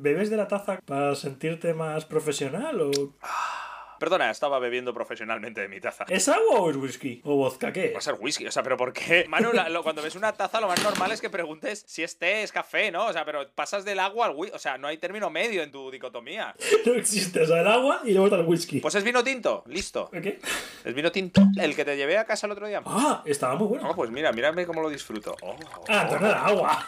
¿Bebes de la taza para sentirte más profesional o...? Perdona, estaba bebiendo profesionalmente de mi taza. ¿Es agua o es whisky? ¿O vodka qué? Va a ser whisky, o sea, pero ¿por qué? Manu, la- lo- cuando ves una taza, lo más normal es que preguntes si es té, es café, ¿no? O sea, pero pasas del agua al whisky. O sea, no hay término medio en tu dicotomía. No existe, o sea, el agua y luego está el whisky. Pues es vino tinto, listo. ¿Qué? Es vino tinto. El que te llevé a casa el otro día. Ah, estaba muy bueno. Oh, pues mira, mírame cómo lo disfruto. Oh, Ah, entonces era agua.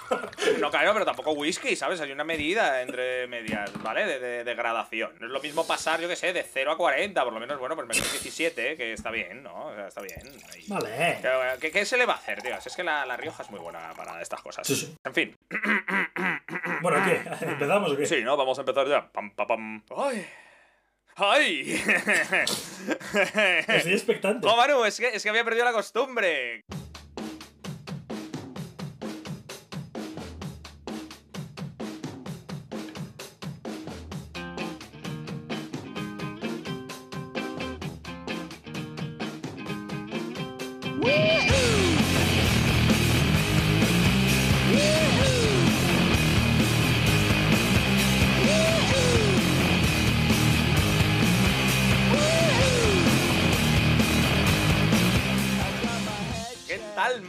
No, claro, pero tampoco whisky, ¿sabes? Hay una medida entre medias, ¿vale? De, de- de gradación. No es lo mismo pasar, yo qué sé, de 0 a 40, por lo menos, bueno, pues menos 17, que está bien, ¿no? O sea, está bien. Ahí. Vale. Eh, ¿Qué, qué se le va a hacer, tío? Si Es que la, la Rioja es muy buena para estas cosas. Sí, sí. En fin. Bueno, ¿qué? ¿Empezamos o qué? Sí, ¿no? Vamos a empezar ya. Pam, pam, pam. ¡Ay! ¡Ay! Estoy expectante. ¡Oh, Manu! Es que, es que había perdido la costumbre.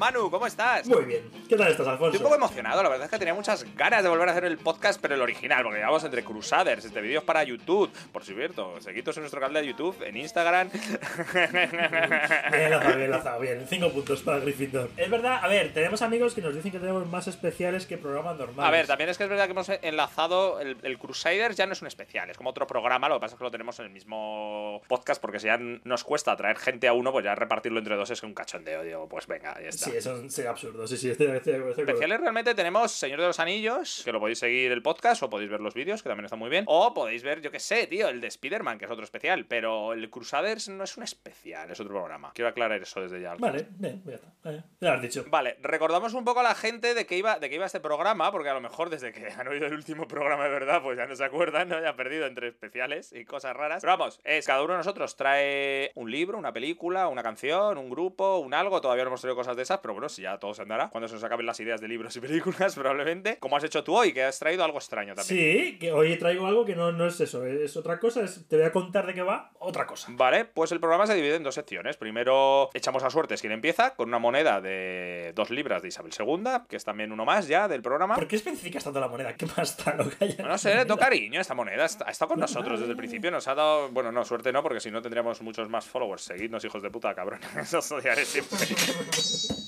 Manu? ¿Cómo estás? Muy bien. ¿Qué tal estás, Estoy Alfonso? un poco emocionado, la verdad es que tenía muchas ganas de volver a hacer el podcast, pero el original, porque llevamos entre Crusaders, este vídeo es para YouTube, por cierto, seguidos en nuestro canal de YouTube, en Instagram. Bien lanzado, bien lanzado, bien. Cinco puntos para Gryffindor. Es verdad, a ver, tenemos amigos que nos dicen que tenemos más especiales que programas normales. A ver, también es que es verdad que hemos enlazado el, el Crusaders ya no es un especial, es como otro programa, lo que pasa es que lo tenemos en el mismo podcast, porque si ya nos cuesta traer gente a uno, pues ya repartirlo entre dos es un cachondeo, digo, pues venga, ya está. Sí, eso sería absurdo. Sí, sí, estoy, estoy- estoy. Especiales realmente tenemos Señor de los Anillos, que lo podéis seguir el podcast o podéis ver los vídeos, que también están muy bien. O podéis ver, yo qué sé, tío, el de Spider-Man, que es otro especial. Pero el Crusaders no es un especial, es otro programa. Quiero aclarar eso desde ya. Vale, bien, ya está. Eh, ya lo has dicho. Vale, recordamos un poco a la gente de que iba, de que iba este programa, porque a lo mejor desde que han oído el último programa de verdad, pues ya no se acuerdan, ¿no? Ya ha perdido entre especiales y cosas raras. Pero vamos, es cada uno de nosotros trae un libro, una película, una canción, un grupo, un algo. Todavía no hemos traído cosas de esas, pero bueno, si ya todo se andará. Cuando se nos acaben las ideas de libros y películas, probablemente. Como has hecho tú hoy, que has traído algo extraño también. Sí, que hoy traigo algo que no, no es eso, es otra cosa. es- te voy a contar de qué va otra cosa. Vale, pues el programa se divide en dos secciones. Primero echamos a suertes quien empieza con una moneda de dos libras de Isabel II, que es también uno más ya del programa. ¿Por qué especificas tanto la moneda? ¿Qué más está lo que haya? No sé, le toca cariño esta moneda. Ha estado con nosotros desde el principio. Nos ha dado. Bueno, no, suerte no, porque si no tendríamos muchos más followers. Seguidnos, hijos de puta, cabrón. Eso odiaré siempre.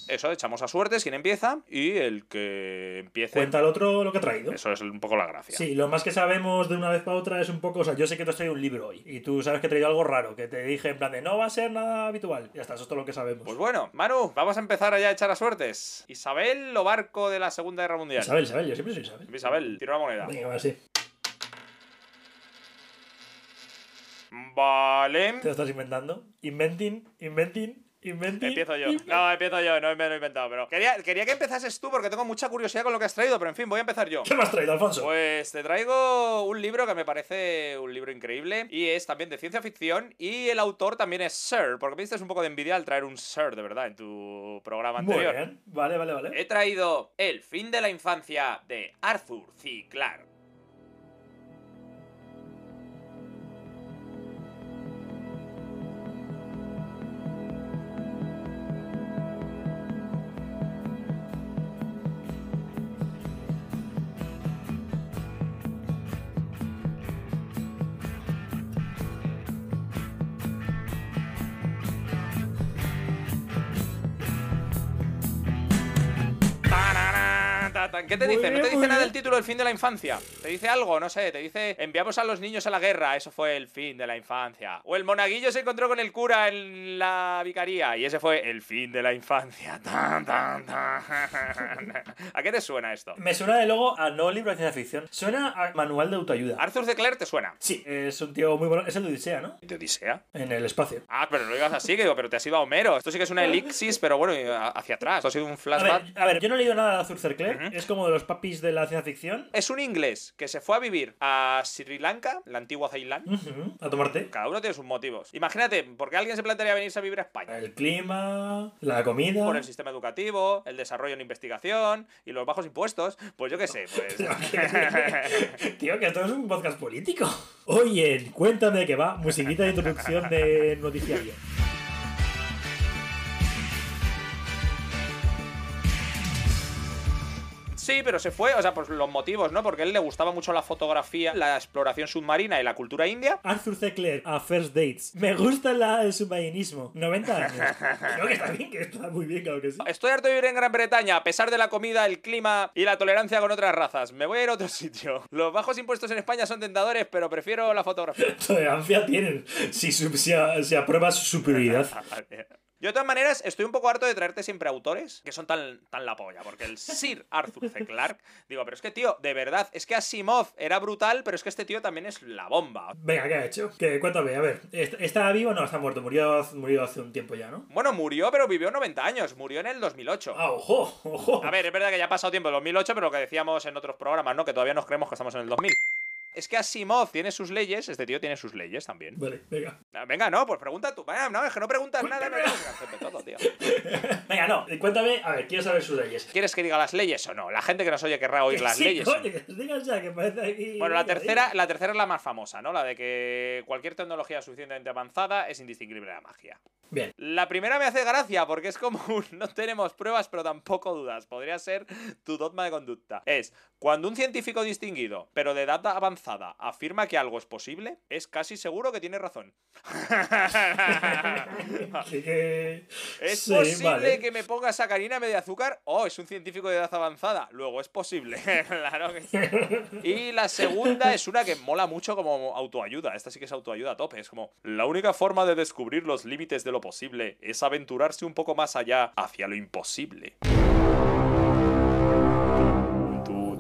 Eso, echamos a suertes quien empieza y el que empiece. Cuenta el otro lo que ha traído. Eso es un poco la gracia. Sí, lo más que sabemos de una vez para otra es un poco, o sea, yo sé que te has traído un libro hoy y tú sabes que he traído algo raro, que te dije en plan de no va a ser nada habitual. Ya está, eso es todo lo que sabemos. Pues bueno, Manu, vamos a empezar allá a echar a suertes. Isabel o barco de la Segunda Guerra Mundial. Isabel, Isabel, yo siempre soy Isabel. Isabel, tira la moneda. Venga, va, sí. Vale. Te lo estás inventando. Inventing, inventing, inventing. Empiezo yo. No, empiezo yo, no me lo he inventado, pero. Quería, quería que empezases tú porque tengo mucha curiosidad con lo que has traído, pero en fin, voy a empezar yo. ¿Qué me has traído, Alfonso? Pues te traigo un libro que me parece un libro increíble y es también de ciencia ficción y el autor también es Sir, porque me diste un poco de envidia al traer un Sir de verdad en tu programa Muy anterior. bien. Vale, vale, vale. He traído El fin de la infancia de Arthur C. Clarke. ¿Qué te Muy dice? ¿No te dice nada del título El fin de la infancia? ¿Te dice algo? No sé, te dice enviamos a los niños a la guerra, eso fue el fin de la infancia. O el monaguillo se encontró con el cura en la vicaría y ese fue el fin de la infancia. Tan, tan, tan. ¿A qué te suena esto? Me suena de luego a no libro de ciencia ficción. Suena a manual de autoayuda. Arthur C. Clarke te suena. Sí, es un tío muy bueno. Es el de Odisea, ¿no? ¿De Odisea? En el espacio. Ah, pero no digas así, que digo, pero te has ido a Homero. Esto sí que es una elixis, pero bueno, hacia atrás. Esto ha sido un A flashback. ver, a ver, yo no he leído nada de Arthur C. Clarke. Es como de los papis de la ciencia ficción. Es un inglés que se fue a vivir a Sri Lanka, la antigua Ceilán. Ujú, A tomarte. Cada uno tiene sus motivos. Imagínate, ¿por qué alguien se plantearía venirse a vivir a España? El clima, la comida. Por el sistema educativo, el desarrollo en investigación y los bajos impuestos. Pues yo qué sé, pues. Tío, que esto es un podcast político. Oye, cuéntame qué va. Musiquita de introducción de noticiario. Sí, pero se fue, o sea, pues los motivos, ¿no? Porque a él le gustaba mucho la fotografía, la exploración submarina y la cultura india. Arthur C. Clarke a First Dates. Me gusta la, el submarinismo. 90 años. Creo que está bien, que está muy bien, claro que sí. Estoy harto de vivir en Gran Bretaña, a pesar de la comida, el clima y la tolerancia con otras razas. Me voy a ir a otro sitio. Los bajos impuestos en España son tentadores, pero prefiero la fotografía. Tolerancia tienen. Si, si, si aprueba su superioridad. Yo de todas maneras estoy un poco harto de traerte siempre autores que son tan, tan la polla, porque el Sir Arthur C. Clarke, digo, pero es que tío, de verdad, es que Asimov era brutal, pero es que este tío también es la bomba. Venga, ¿qué ha hecho? Que cuéntame, a ver. ¿est- ¿Está vivo o no? Está muerto. Murió, murió hace un tiempo ya, ¿no? Bueno, murió, pero vivió 90 años, murió en el 2008. Ah, ojo, ojo. A ver, es verdad que ya ha pasado tiempo, el 2008, pero lo que decíamos en otros programas, ¿no? Que todavía nos creemos que estamos en el 2000. Es que Asimov tiene sus leyes, este tío tiene sus leyes también. Vale, venga. Ah, Venga, no, pues pregunta tú. Venga, no, es que no preguntas nada, no todo, tío. Venga, no. Cuéntame, a ver, quiero saber sus leyes. ¿Quieres que diga las leyes o no? La gente que nos oye querrá oír las Sí, leyes. coño, que digas ya, que parece aquí. Bueno, la tercera, la tercera es la más famosa, ¿no? La de que cualquier tecnología suficientemente avanzada es indistinguible de la magia. Bien. La primera me hace gracia porque es como un no tenemos pruebas pero tampoco dudas. Podría ser tu dogma de conducta. Es cuando un científico distinguido pero de edad avanzada afirma que algo es posible, es casi seguro que tiene razón. Así que. ¿Es Sí, posible vale. que me ponga sacarina de azúcar? Oh, es un científico de edad avanzada. Luego es posible. claro que sí. Y la segunda es una que mola mucho como autoayuda. Esta sí que es autoayuda a tope. Es como, la única forma de descubrir los límites de lo posible es aventurarse un poco más allá hacia lo imposible.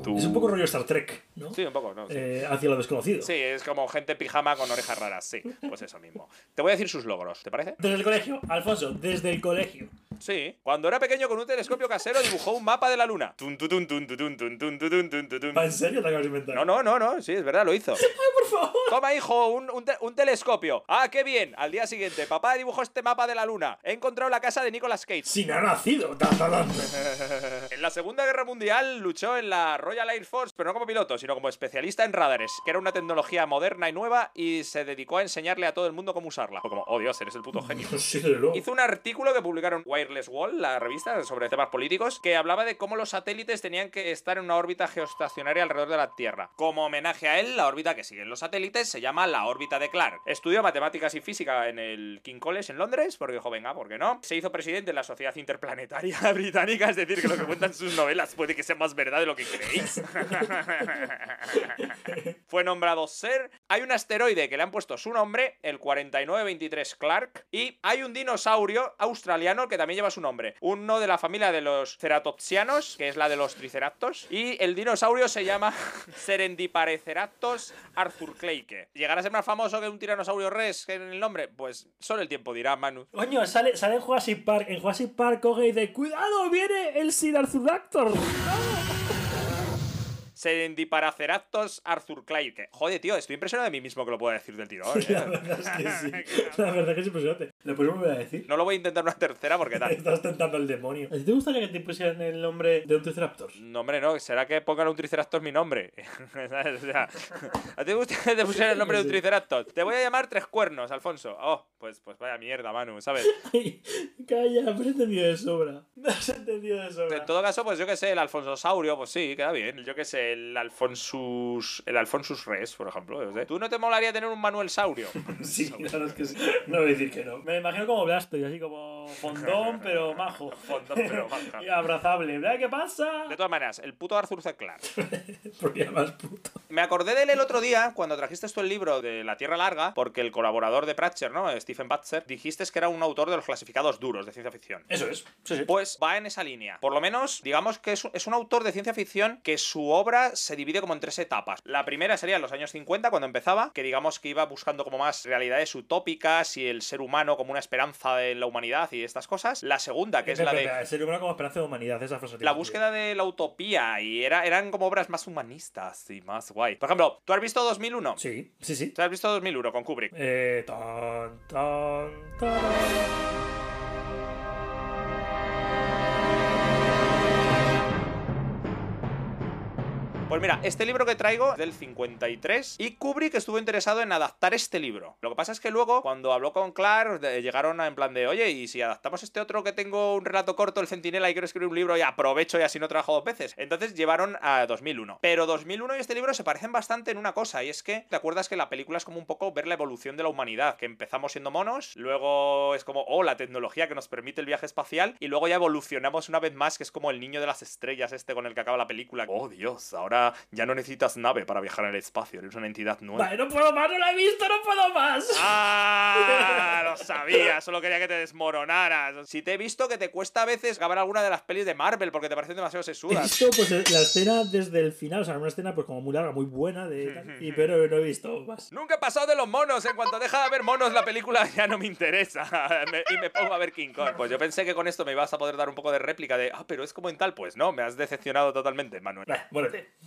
Tú. Es un poco rollo Star Trek, ¿no? Sí, un poco, ¿no? Sí. Eh, hacia lo desconocido. Sí, es como gente pijama con orejas raras, sí. Pues eso mismo. Te voy a decir sus logros, ¿te parece? Desde el colegio, Alfonso, desde el colegio. Sí. Cuando era pequeño con un telescopio casero dibujó un mapa de la luna. Tun, tun, tun. ¿En serio te acabas de inventar? No, no, no, no, sí, es verdad, lo hizo. por favor. Toma, hijo, un, un te- un telescopio. Ah, qué bien. Al día siguiente, papá dibujó este mapa de la luna. He encontrado la casa de Nicolas Cage. Sin ha nacido. En la Segunda Guerra Mundial luchó en la Royal Air Force, pero no como piloto, sino como especialista en radares, que era una tecnología moderna y nueva, y se dedicó a enseñarle a todo el mundo cómo usarla. Fue como, oh Dios, eres el puto genio. Sí. Hizo un artículo que publicaron Wireless Wall, la revista sobre temas políticos, que hablaba de cómo los satélites tenían que estar en una órbita geoestacionaria alrededor de la Tierra. Como homenaje a él, la órbita que siguen los satélites se llama la órbita de Clark. Estudió matemáticas y física en el King College en Londres, porque dijo, venga, ¿por qué no? Se hizo presidente de la Sociedad Interplanetaria Británica, es decir, que lo que cuentan sus novelas puede que sea más verdad de lo que creéis. Fue nombrado Ser. Hay un asteroide que le han puesto su nombre, el 4923 Clark. Y hay un dinosaurio australiano que también lleva su nombre. Uno de la familia de los ceratopsianos, que es la de los triceratops. Y el dinosaurio se llama Serendipareceratops arthurcleike. ¿Llegará a ser más famoso que un tiranosaurio res en el nombre? Pues solo el tiempo dirá, Manu. Coño, sale, sale en Jurassic Park. En Jurassic Park coge y dice: ¡Cuidado! ¡Viene el Sidarthuractor! Serendipareceratops arthurcleike. Joder, tío, estoy impresionado de mí mismo que lo pueda decir del tirón. ¿eh? La verdad es que sí. La verdad que es impresionante. ¿Lo puedes volver a decir? No lo voy a intentar una tercera porque tal. Estás tentando al demonio. ¿A ti te gustaría que te pusieran el nombre de un Triceratops? No, hombre, no. ¿Será que pongan un Triceratops mi nombre? ¿Sabes? O sea, ¿A ti te gusta que te pusieran el nombre de un. Triceratops? Te voy a llamar Tres Cuernos, Alfonso. Oh, pues, pues vaya mierda, Manu, ¿sabes? Ay, Calla, me has entendido de sobra. Me has entendido de sobra. En todo caso, pues yo que sé, el Alfonsosaurio, pues sí, queda bien. Yo que sé, el Alfonsus... El Alfonsus Res, por ejemplo. ¿Tú no te molaría tener un Manuel Saurio? Sí, es que sí. No voy a decir que no. Me imagino como Blastoise, así como fondón, pero majo. Fondón, pero maja. Y abrazable. ¿Verdad qué pasa? De todas maneras, el puto Arthur C. Clarke. Porque más puto. Me acordé de él el otro día cuando trajiste tú el libro de La Tierra Larga, porque el colaborador de Pratcher, ¿no? Stephen Patzer, dijiste que era un autor de los clasificados duros de ciencia ficción. Eso es. Sí, sí. Pues va en esa línea. Por lo menos, digamos que es un autor de ciencia ficción que su obra se divide como en tres etapas. La primera sería en los años 50, cuando empezaba, que digamos que iba buscando como más realidades utópicas y el ser humano como una esperanza de la humanidad y estas cosas. La segunda, que es la de El ser humano como esperanza de humanidad, esa frase. la búsqueda de la utopía y era, eran como obras más humanistas y más guay. Por ejemplo, ¿tú has visto 2001? Sí, sí, sí. ¿Tú has visto 2001 con Kubrick? Eh, tan, tan, tan. Pues mira, este libro que traigo es del 53 y Kubrick estuvo interesado en adaptar este libro. Lo que pasa es que luego, cuando habló con Clark, llegaron en plan de, oye, y si adaptamos este otro que tengo un relato corto, El Centinela, y quiero escribir un libro y aprovecho y así no trabajo dos veces. Entonces llevaron a 2001. Pero 2001 y este libro se parecen bastante en una cosa, y es que, ¿te acuerdas que la película es como un poco ver la evolución de la humanidad? Que empezamos siendo monos, luego es como, oh, la tecnología que nos permite el viaje espacial, y luego ya evolucionamos una vez más, que es como el niño de las estrellas este con el que acaba la película. Oh, Dios, ahora ya no necesitas nave para viajar en el espacio, eres una entidad nueva. Vale, no puedo más, no la he visto, no puedo más. ¡Ah! Lo sabía, solo quería que te desmoronaras. Si te he visto que te cuesta a veces grabar alguna de las pelis de Marvel porque te parecen demasiado He sesudas. visto pues la escena desde el final, o sea, una escena pues como muy larga, muy buena, de y, pero no he visto más. Nunca he pasado de los monos. En cuanto deja de haber monos, la película ya no me interesa. Me- y me pongo a ver King Kong. Pues yo pensé que con esto me ibas a poder dar un poco de réplica de, ah, pero es como en tal. Pues no, me has decepcionado totalmente, Manuel.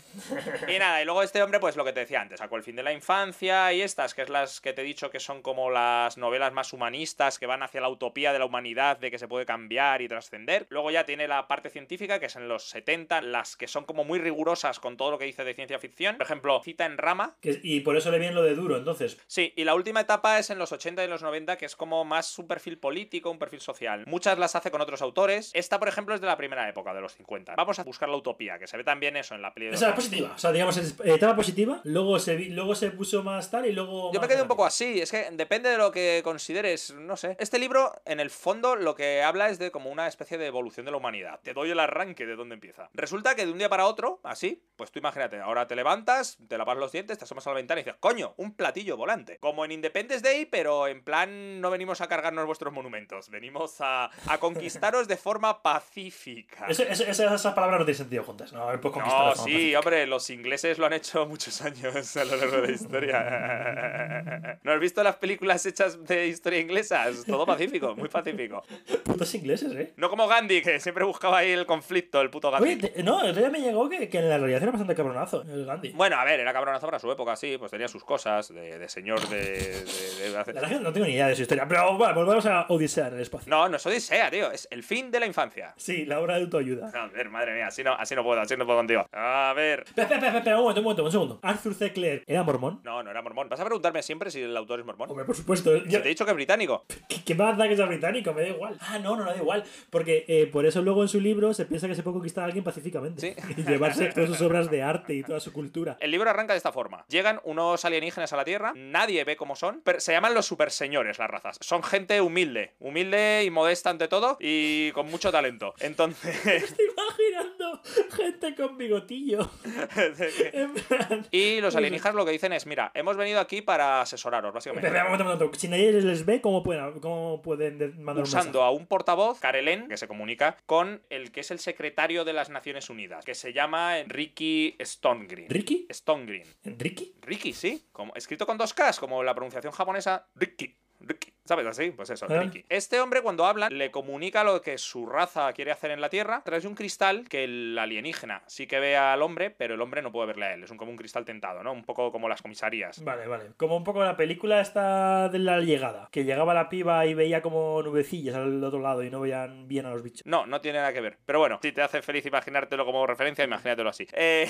Y nada, y luego este hombre, pues lo que te decía antes, sacó el fin de la infancia y estas, que es las que te he dicho que son como las novelas más humanistas, que van hacia la utopía de la humanidad, de que se puede cambiar y trascender. Luego ya tiene la parte científica, que es en los 70, las que son como muy rigurosas con todo lo que dice de ciencia ficción. Por ejemplo, Cita en Rama. Que- y por eso le viene lo de duro, entonces. Sí, y la última etapa es en los 80 y los 90, que es como más un perfil político, un perfil social. Muchas las hace con otros autores. Esta, por ejemplo, es de la primera época, de los 50. Vamos a buscar la utopía, que se ve también eso en la peli de Oscar. positiva. O sea, digamos, eh, etapa positiva, luego se, luego se puso más tal y luego. Yo me quedé un poco así, es que depende de lo que consideres, no sé. Este libro, en el fondo, lo que habla es de como una especie de evolución de la humanidad. Te doy el arranque de dónde empieza. Resulta que de un día para otro, así, pues tú imagínate, ahora te levantas, te lavas los dientes, te asomas a la ventana y dices, coño, un platillo volante. Como en Independence Day, pero en plan no venimos a cargarnos vuestros monumentos, venimos a, a conquistaros de forma pacífica. Eso- eso- esa- esas palabras no tienen sentido juntas. No, pues conquistar No, sí, hombre, los ingleses lo han hecho muchos años a lo largo de la historia. ¿No has visto las películas hechas de historia inglesa? Es todo pacífico, muy pacífico. Putos ingleses, ¿eh? No como Gandhi, que siempre buscaba ahí el conflicto, el puto Gandhi. Oye, no, el día me llegó que, que en la realidad era bastante cabronazo, el Gandhi. Bueno, a ver, era cabronazo para su época, sí, pues tenía sus cosas de, de señor de... de- de- La verdad no tengo ni idea de su historia, pero bueno, volvemos a Odisea en el espacio. No, no es Odisea, tío, es el fin de la infancia. Sí, la obra de autoayuda. A ver, madre mía, así no, así no puedo, así no puedo contigo. A ver... Espera, espera, espera, espera, un momento, un momento, un segundo. Arthur C. Clarke era mormón. No, no era mormón. ¿Vas a preguntarme siempre si el autor es mormón? Hombre, por supuesto. Si yo- te he dicho que es británico. ¿Qué, qué más da que sea británico? Me da igual. Ah, no, no, no da igual. Porque eh, por eso luego en su libro se piensa que se puede conquistar a alguien pacíficamente. Sí. Y llevarse todas sus obras de arte y toda su cultura. El libro arranca de esta forma. Llegan unos alienígenas a la Tierra, nadie ve cómo son, pero se llaman los super señores las razas. Son gente humilde, humilde y modesta ante todo y con mucho talento. Entonces... Estoy imaginando gente con bigotillo. Y los alienígenas lo que dicen es, mira, hemos venido aquí para asesoraros, básicamente. Momento, un momento. Si nadie les ve, ¿cómo pueden, cómo pueden de- mandar un Usando a un portavoz, Karelen, que se comunica con el que es el secretario de las Naciones Unidas, que se llama Ricky Stonegren. mensaje? ¿Ricky? Stonegren. ¿Ricky? Ricky, sí. Como, escrito con dos Ks, como la pronunciación japonesa. Ricky. Ricky. ¿Sabes así? Pues eso, Ah. Ricky. Este hombre, cuando habla, le comunica lo que su raza quiere hacer en la Tierra a través de un cristal que el alienígena sí que ve al hombre, pero el hombre no puede verle a él. Es un, como un cristal tentado, ¿no? Un poco como las comisarías. Vale, vale. Como un poco la película esta de la llegada. Que llegaba la piba y veía como nubecillas al otro lado y no veían bien a los bichos. No, no tiene nada que ver. Pero bueno, si te hace feliz imaginártelo como referencia, imagínatelo así. Eh,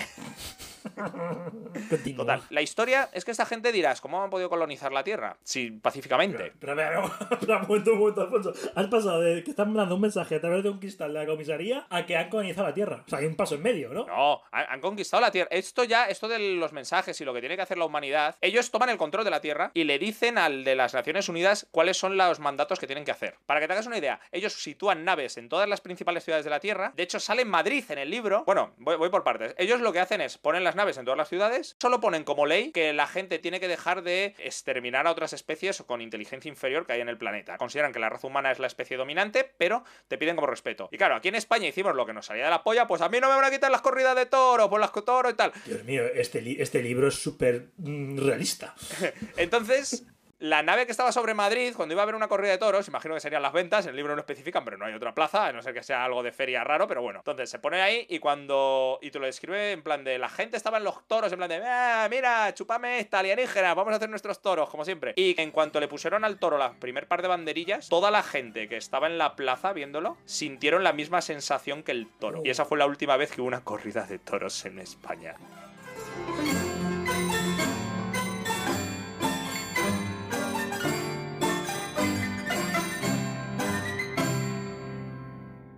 Continúa. total. La historia es que esta gente dirás, ¿cómo han podido colonizar la Tierra? Sí, pacíficamente. Pero, pero, Has pasado de que están mandando un mensaje a través de un cristal de la comisaría a que han colonizado la Tierra. O sea, hay un paso en medio, ¿no? No, han, han conquistado la Tierra. Esto ya, esto de los mensajes y lo que tiene que hacer la humanidad, ellos toman el control de la Tierra y le dicen al de las Naciones Unidas cuáles son los mandatos que tienen que hacer. Para que te hagas una idea, ellos sitúan naves en todas las principales ciudades de la Tierra. De hecho, sale en Madrid en el libro. Bueno, voy, voy por partes. Ellos lo que hacen es ponen las naves en todas las ciudades, solo ponen como ley que la gente tiene que dejar de exterminar a otras especies con inteligencia inferior que hay en el planeta. Consideran que la raza humana es la especie dominante, pero te piden como respeto. Y claro, aquí en España hicimos lo que nos salía de la polla, pues a mí no me van a quitar las corridas de toro, por las toro y tal. Dios mío, este, li- este libro es súper mm, realista. Entonces, La nave que estaba sobre Madrid, cuando iba a haber una corrida de toros, imagino que serían las ventas, en el libro no especifican, pero no hay otra plaza, a no ser que sea algo de feria raro, pero bueno. Entonces se pone ahí y cuando. Y te lo describe en plan de la gente estaba en los toros, en plan de, ah, mira, chupame esta alienígena, vamos a hacer nuestros toros, como siempre. Y en cuanto le pusieron al toro la primer par de banderillas, toda la gente que estaba en la plaza viéndolo sintieron la misma sensación que el toro. Y esa fue la última vez que hubo una corrida de toros en España.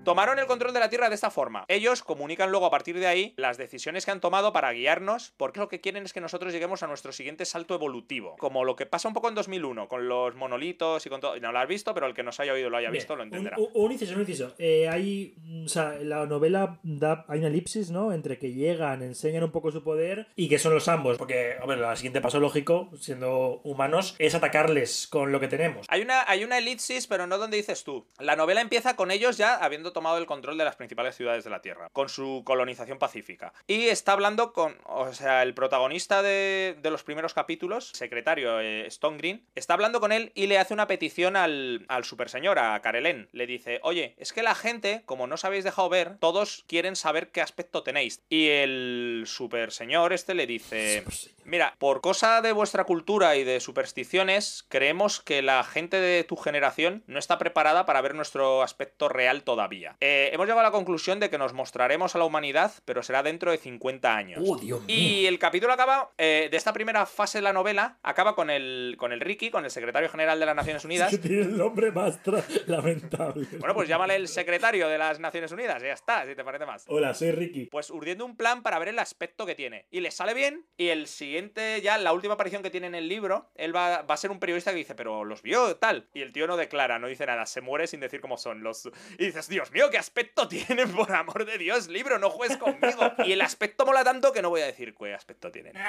Tomaron el control de la Tierra de esta forma. Ellos comunican luego a partir de ahí las decisiones que han tomado para guiarnos, porque lo que quieren es que nosotros lleguemos a nuestro siguiente salto evolutivo. Como lo que pasa un poco en 2001, con los monolitos y con todo. No lo has visto, pero el que nos haya oído lo haya Bien, visto lo entenderá. Un, un inciso, un inciso. Eh, hay, o sea, la novela da, hay una elipsis, ¿no? Entre que llegan, enseñan un poco su poder y que son los ambos. Porque, hombre, el siguiente paso lógico, siendo humanos, es atacarles con lo que tenemos. Hay una, hay una elipsis, pero no donde dices tú. La novela empieza con ellos ya habiendo tomado el control de las principales ciudades de la Tierra, con su colonización pacífica. Y está hablando con, o sea, el protagonista de, de los primeros capítulos, secretario eh, Stone Green, está hablando con él y le hace una petición al, al super señor, a Karelen. Le dice, oye, es que la gente, como no os habéis dejado ver, todos quieren saber qué aspecto tenéis. Y el super señor este le dice... Mira, por cosa de vuestra cultura y de supersticiones, creemos que la gente de tu generación no está preparada para ver nuestro aspecto real todavía. Eh, hemos llegado a la conclusión de que nos mostraremos a la humanidad, pero será dentro de 50 años. ¡Oh, Dios! Y el capítulo acaba, eh, de esta primera fase de la novela, acaba con el, con el Ricky, con el secretario general de las Naciones Unidas. Que tiene el nombre más lamentable. Bueno, pues llámale el secretario de las Naciones Unidas, ya está, si te parece más. Hola, soy Ricky. Pues urdiendo un plan para ver el aspecto que tiene. Y le sale bien. Y el siguiente, ya la última aparición que tiene en el libro, él va, va a ser un periodista que dice, pero los vio, tal. Y el tío no declara, no dice nada, se muere sin decir cómo son los. Y dices, Dios mío, qué aspecto tienen, por amor de Dios, libro, no juegues conmigo. Y el aspecto mola tanto que no voy a decir qué aspecto tienen.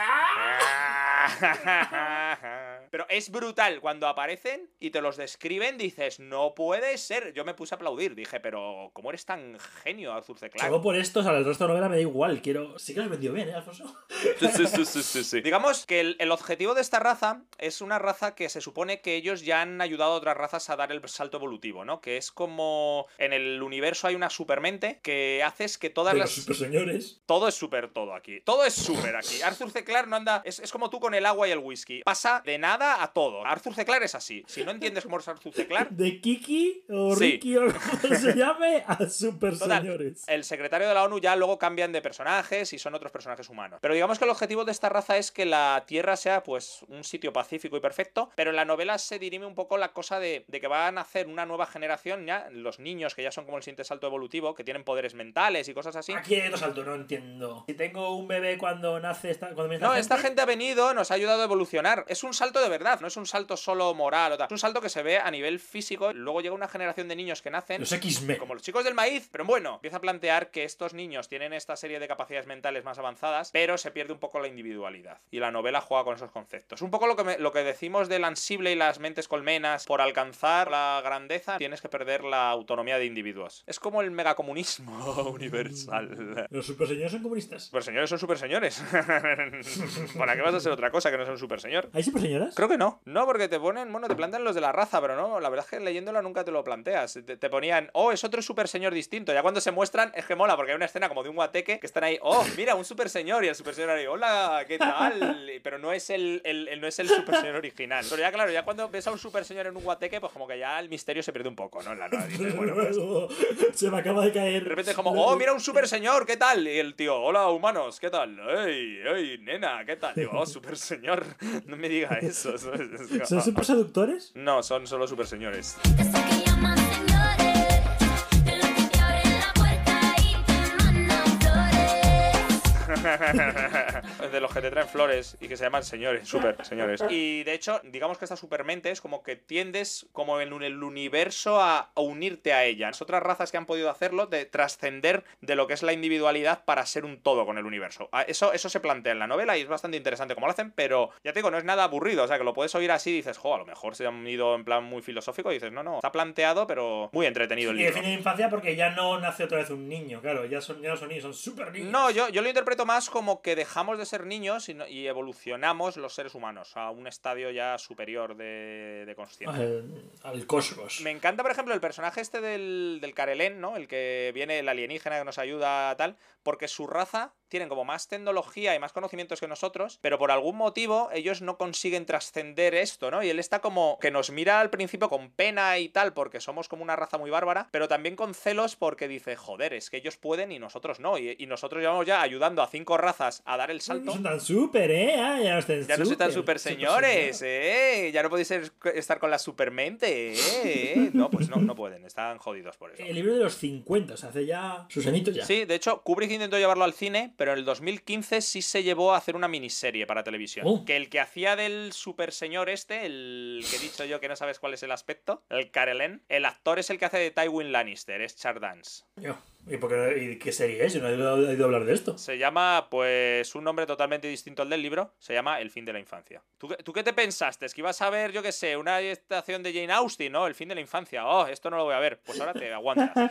Pero es brutal cuando aparecen y te los describen, dices, no puede ser. Yo me puse a aplaudir, dije, pero ¿cómo eres tan genio, Arthur C. Clarke? Solo por esto, o sea, el resto de la novela me da igual. Quiero. Sí que lo has vendido bien, ¿eh, Alfonso? Sí, sí, sí, sí, sí. Digamos que el, el objetivo de esta raza es una raza que se supone que ellos ya han ayudado a otras razas a dar el salto evolutivo, ¿no? Que es como en el universo hay una supermente que haces que todas De las... los super señores. Todo es súper todo aquí. Todo es súper aquí. Arthur C. Clarke no anda... Es, es como tú con el agua y el whisky. Pasa de nada a todo. Arthur C. Clarke es así. Si no entiendes cómo es Arthur C. Clarke... De Kiki o Sí. Ricky o como se llame a super Total, señores. el secretario de la ONU ya luego cambian de personajes y son otros personajes humanos. Pero digamos que el objetivo de esta raza es que la Tierra sea pues un sitio pacífico y perfecto, pero en la novela se dirime un poco la cosa de, de que van a hacer una nueva generación ya, los niños que ya son como el siguiente salto evolutivo, que tienen poderes mentales y cosas así. Aquí hay otro salto, no entiendo. Si tengo un bebé cuando nace esta, cuando me No, esta gente ha venido, nos ha ayudado a evolucionar. Es un salto de verdad, no es un salto solo moral o tal. Es un salto que se ve a nivel físico. Luego llega una generación de niños que nacen Los X-Men. como los chicos del maíz, pero bueno, empieza a plantear que estos niños tienen esta serie de capacidades mentales más avanzadas, pero se pierde un poco la individualidad. Y la novela juega con esos conceptos. Un poco lo que, me- lo que decimos del ansible y las mentes colmenas, por alcanzar la grandeza tienes que perder la autonomía de individuos. Es como el megacomunismo universal. Los super señores son comunistas. Super señores son super señores. ¿Para qué vas a ser otra cosa que no sea un super señor? ¿Hay super Creo que no. No, porque te ponen, bueno, te plantean los de la raza, pero no, la verdad es que leyéndola nunca te lo planteas. Te, te ponían, oh, es otro super señor distinto. Ya cuando se muestran, es que mola, porque hay una escena como de un guateque que están ahí, oh, mira, un super señor. Y el super señor ahí, hola, ¿qué tal? Pero no es el, el- el- no es el super señor original. Pero ya, claro, ya cuando ves a un super señor en un guateque, pues como que ya el misterio se pierde un poco, ¿no? En la nueva. Dices, bueno, pues, se me acaba de caer. de repente es como, oh, mira un super señor, ¿qué tal? Y el tío, hola humanos, ¿qué tal? ¡Ey, ey, nena, ¿qué tal? Digo, oh, super señor, no me diga eso. ¿Son super seductores? No, son solo super señores. De los que te y traen flores y que se llaman señores, super señores. Y de hecho, digamos que esta supermente es como que tiendes como en el universo a, a unirte a ella. Las otras razas que han podido hacerlo de trascender de lo que es la individualidad para ser un todo con el universo. Ah, Eso, eso se plantea en la novela y es bastante interesante como lo hacen, pero ya te digo, no es nada aburrido. O sea, que lo puedes oír así y dices, jo, a lo mejor se han ido en plan muy filosófico y dices, no, no, está planteado, pero muy entretenido el Y libro. define infancia porque ya no nace otra vez un niño, claro. Ya, son, ya no son niños, son super niños. No, yo, yo lo interpreto más como que dejamos de ser ser niños y, no- y evolucionamos los seres humanos a un estadio ya superior de, de consciencia. Al, al cosmos. Me encanta, por ejemplo, el personaje este del, del Karelén, ¿no? El que viene, el alienígena que nos ayuda, tal, porque su raza tienen como más tecnología y más conocimientos que nosotros, pero por algún motivo ellos no consiguen trascender esto, ¿no? Y él está como que nos mira al principio con pena y tal, porque somos como una raza muy bárbara, pero también con celos porque dice, joder, es que ellos pueden y nosotros no. Y, y nosotros llevamos ya ayudando a cinco razas a dar el No salto. son tan súper, ¿eh? Ah, ya no están Ya no soy tan súper, super señores, señor. ¿eh? Ya no podéis ser- estar con la supermente, ¿eh? No, pues no, no pueden, están jodidos por eso. El libro de los 50, o sea, hace ya sus añitos ya. Sí, de hecho, Kubrick intentó llevarlo al cine, pero en el 2015 sí se llevó a hacer una miniserie para televisión. Oh. Que el que hacía del super señor este, el que he dicho yo que no sabes cuál es el aspecto, el Karelen, el actor es el que hace de Tywin Lannister, es Char Dance. Yo. ¿Y, por qué, ¿Y qué serie es? Yo no he oído, hablar de esto. Se llama, pues, un nombre totalmente distinto al del libro. Se llama El fin de la infancia. ¿Tú, qué- tú qué te pensaste? ¿Es que ibas a ver, yo qué sé, una estación de Jane Austen, ¿no? El fin de la infancia. Oh, esto no lo voy a ver. Pues ahora te aguantas.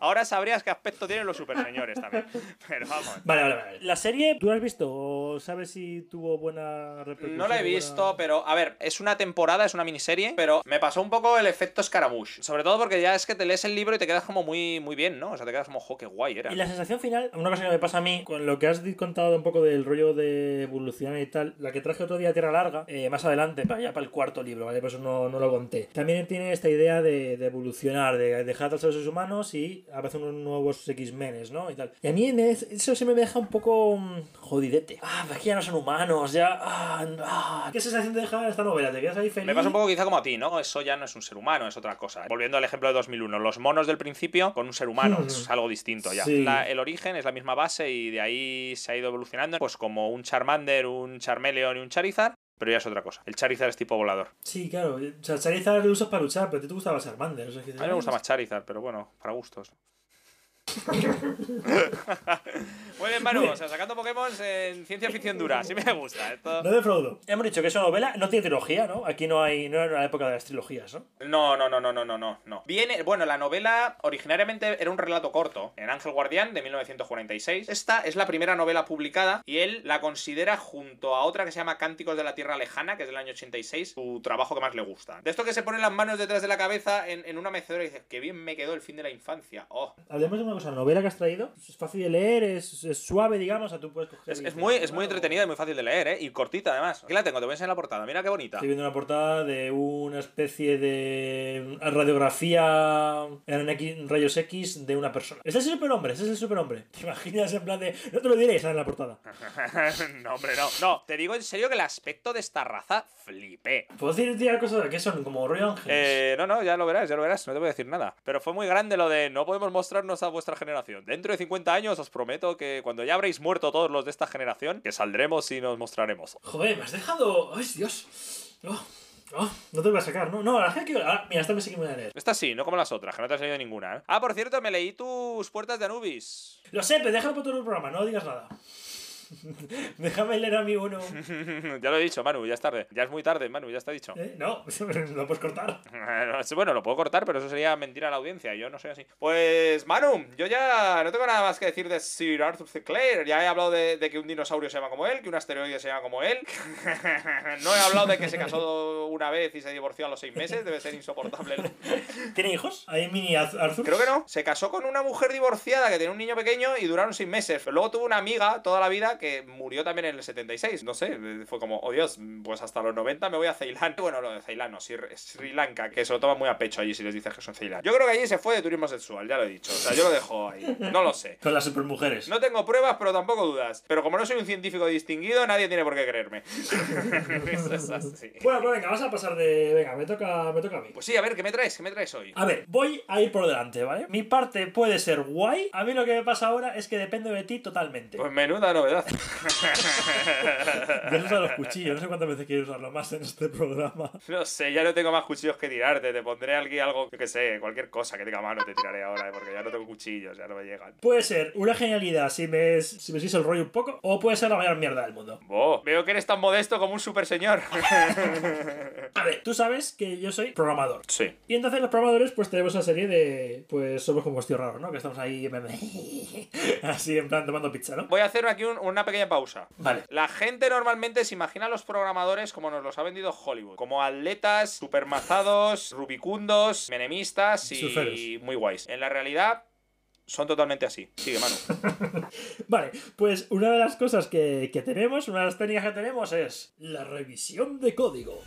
ahora sabrías qué aspecto tienen los super señores también. Pero vamos. Vale, vale, vale. ¿La serie tú la has visto o sabes si tuvo buena repercusión? No la he buena- visto, pero a ver, es una temporada, es una miniserie, pero me pasó un poco el efecto Scaramouche. Sobre todo porque ya es que te lees el libro y te quedas como muy, muy bien, ¿no? O sea, te quedas como, jo, qué guay era. Y la sensación final, una cosa que me pasa a mí, con lo que has contado un poco del rollo de evolucionar y tal, la que traje otro día a Tierra Larga, eh, más adelante, para ya para el cuarto libro, ¿vale? Por eso no, no lo conté. También tiene esta idea de, de evolucionar, de dejar de ser seres humanos y aparecen unos nuevos X-Menes, ¿no? Y tal. Y a mí eso se me deja un poco mm, jodidete. Ah, es que ya no son humanos, ya. Ah, ah, ¿Qué sensación te deja esta novela? ¿Te quedas ahí feliz? Me pasa un poco quizá como a ti, ¿no? Eso ya no es un ser humano, es otra cosa. Volviendo al ejemplo de 2001, los monos del principio con un ser humano, es algo distinto ya. Sí. La- el origen es la misma base y de ahí se ha ido evolucionando, pues como un Charmander, un Charmeleon y un Charizard, pero ya es otra cosa. El Charizard es tipo volador. Sí, claro. O sea, Charizard lo usas para luchar, pero a ti te gustaba Charmander. O sea, que A mí me gusta más Charizard, pero bueno, para gustos. Muy bien, Manu, o sea, sacando Pokémon en ciencia ficción dura, sí me gusta. Esto... No defraudo. Hemos dicho que es una novela, no tiene trilogía, ¿no? Aquí no hay, no era la época de las trilogías, ¿no? No, no, no, no, no, no, no, no. Viene, bueno, la novela originariamente era un relato corto, en Ángel Guardián de 1946. Esta es la primera novela publicada y él la considera junto a otra que se llama Cánticos de la Tierra Lejana, que es del año 86, su trabajo que más le gusta. De esto que se ponen las manos detrás de la cabeza en, en una mecedora y dices, qué bien me quedó el fin de la infancia. Oh, Hablemos de una cosa, la novela que has traído es fácil de leer, es, es suave, digamos, o sea, tú puedes coger. es, es muy, es muy entretenida y muy fácil de leer, ¿eh? Y cortita además. Aquí la tengo, te voy a enseñar la portada. Mira qué bonita. Estoy viendo una portada de una especie de radiografía en rayos X de una persona. Ese es el superhombre, ese es el superhombre. ¿Te imaginas en plan de. No te lo diré, sale en la portada. no, hombre, no. No, te digo en serio que el aspecto de esta raza flipé. ¿Puedo decir tirar cosas que son como rollo ángeles? Eh, no, no, ya lo verás, ya lo verás, no te voy a decir nada. Pero fue muy grande lo de no podemos mostrarnos a vuestra generación. Dentro de 50 años os prometo que cuando ya habréis muerto todos los de esta generación, que saldremos y nos mostraremos. Joder, me has dejado. ¡Ay, Dios! Oh, oh, no te voy a sacar, ¿no? No, la gente que. ah, mira, esta me sí que me voy a leer. Esta sí, no como las otras, que no te has leído ninguna. ¿eh? Ah, por cierto, me leí tus puertas de Anubis. Lo sé, pero déjalo para todo el programa, no digas nada. Déjame leer a mí uno. ya lo he dicho, Manu, ya es tarde. Ya es muy tarde, Manu, ya está dicho. Eh, No, lo puedes cortar. Bueno, lo puedo cortar, pero eso sería mentir a la audiencia. Yo no soy así. Pues, Manu, yo ya no tengo nada más que decir de Sir Arthur C. Clarke. Ya he hablado de, de que un dinosaurio se llama como él, que un asteroide se llama como él. no he hablado de que se casó una vez y se divorció a los seis meses. Debe ser insoportable. ¿Tiene hijos? ¿Hay mini Arthur? Creo que no. Se casó con una mujer divorciada que tenía un niño pequeño y duraron seis meses. Pero luego tuvo una amiga toda la vida que murió también en el 76. No sé, fue como, oh Dios, pues hasta los 90 me voy a Ceilán. Bueno, lo de Ceilán no, Sri, Sri Lanka, que se lo toma muy a pecho allí si les dices que son Ceilán. Yo creo que allí se fue de turismo sexual, ya lo he dicho. O sea, yo lo dejo ahí. No lo sé. Con las supermujeres. No tengo pruebas, pero tampoco dudas. Pero como no soy un científico distinguido, nadie tiene por qué creerme. Eso es así. Bueno, pues venga, vamos a pasar de. Venga, me toca, me toca a mí. Pues sí, a ver, ¿qué me traes? ¿Qué me traes hoy? A ver, voy a ir por delante, ¿vale? Mi parte puede ser guay. A mí lo que me pasa ahora es que depende de ti totalmente. Pues menuda novedad. De esos a los cuchillos. No sé cuántas veces quiero usarlo más en este programa. No sé, ya no tengo más cuchillos que tirarte. Te pondré aquí algo, yo que sé, cualquier cosa que tenga mano te tiraré ahora, eh, porque ya no tengo cuchillos, ya no me llegan. Puede ser una genialidad si me, si me el rollo un poco, o puede ser la mayor mierda del mundo. Bo, veo que eres tan modesto como un super señor. A ver, tú sabes que yo soy programador. sí. Y entonces los programadores pues tenemos una serie de... Pues somos como tío raro, ¿no? Que estamos ahí así en plan tomando pizza, ¿no? Voy a hacer aquí un- una pequeña pausa. Vale. La gente normalmente se imagina a los programadores como nos los ha vendido Hollywood. Como atletas, supermazados, rubicundos, menemistas y muy guays. En la realidad, son totalmente así. Sigue, Manu. Vale, pues una de las cosas que, que tenemos, una de las técnicas que tenemos es la revisión de código.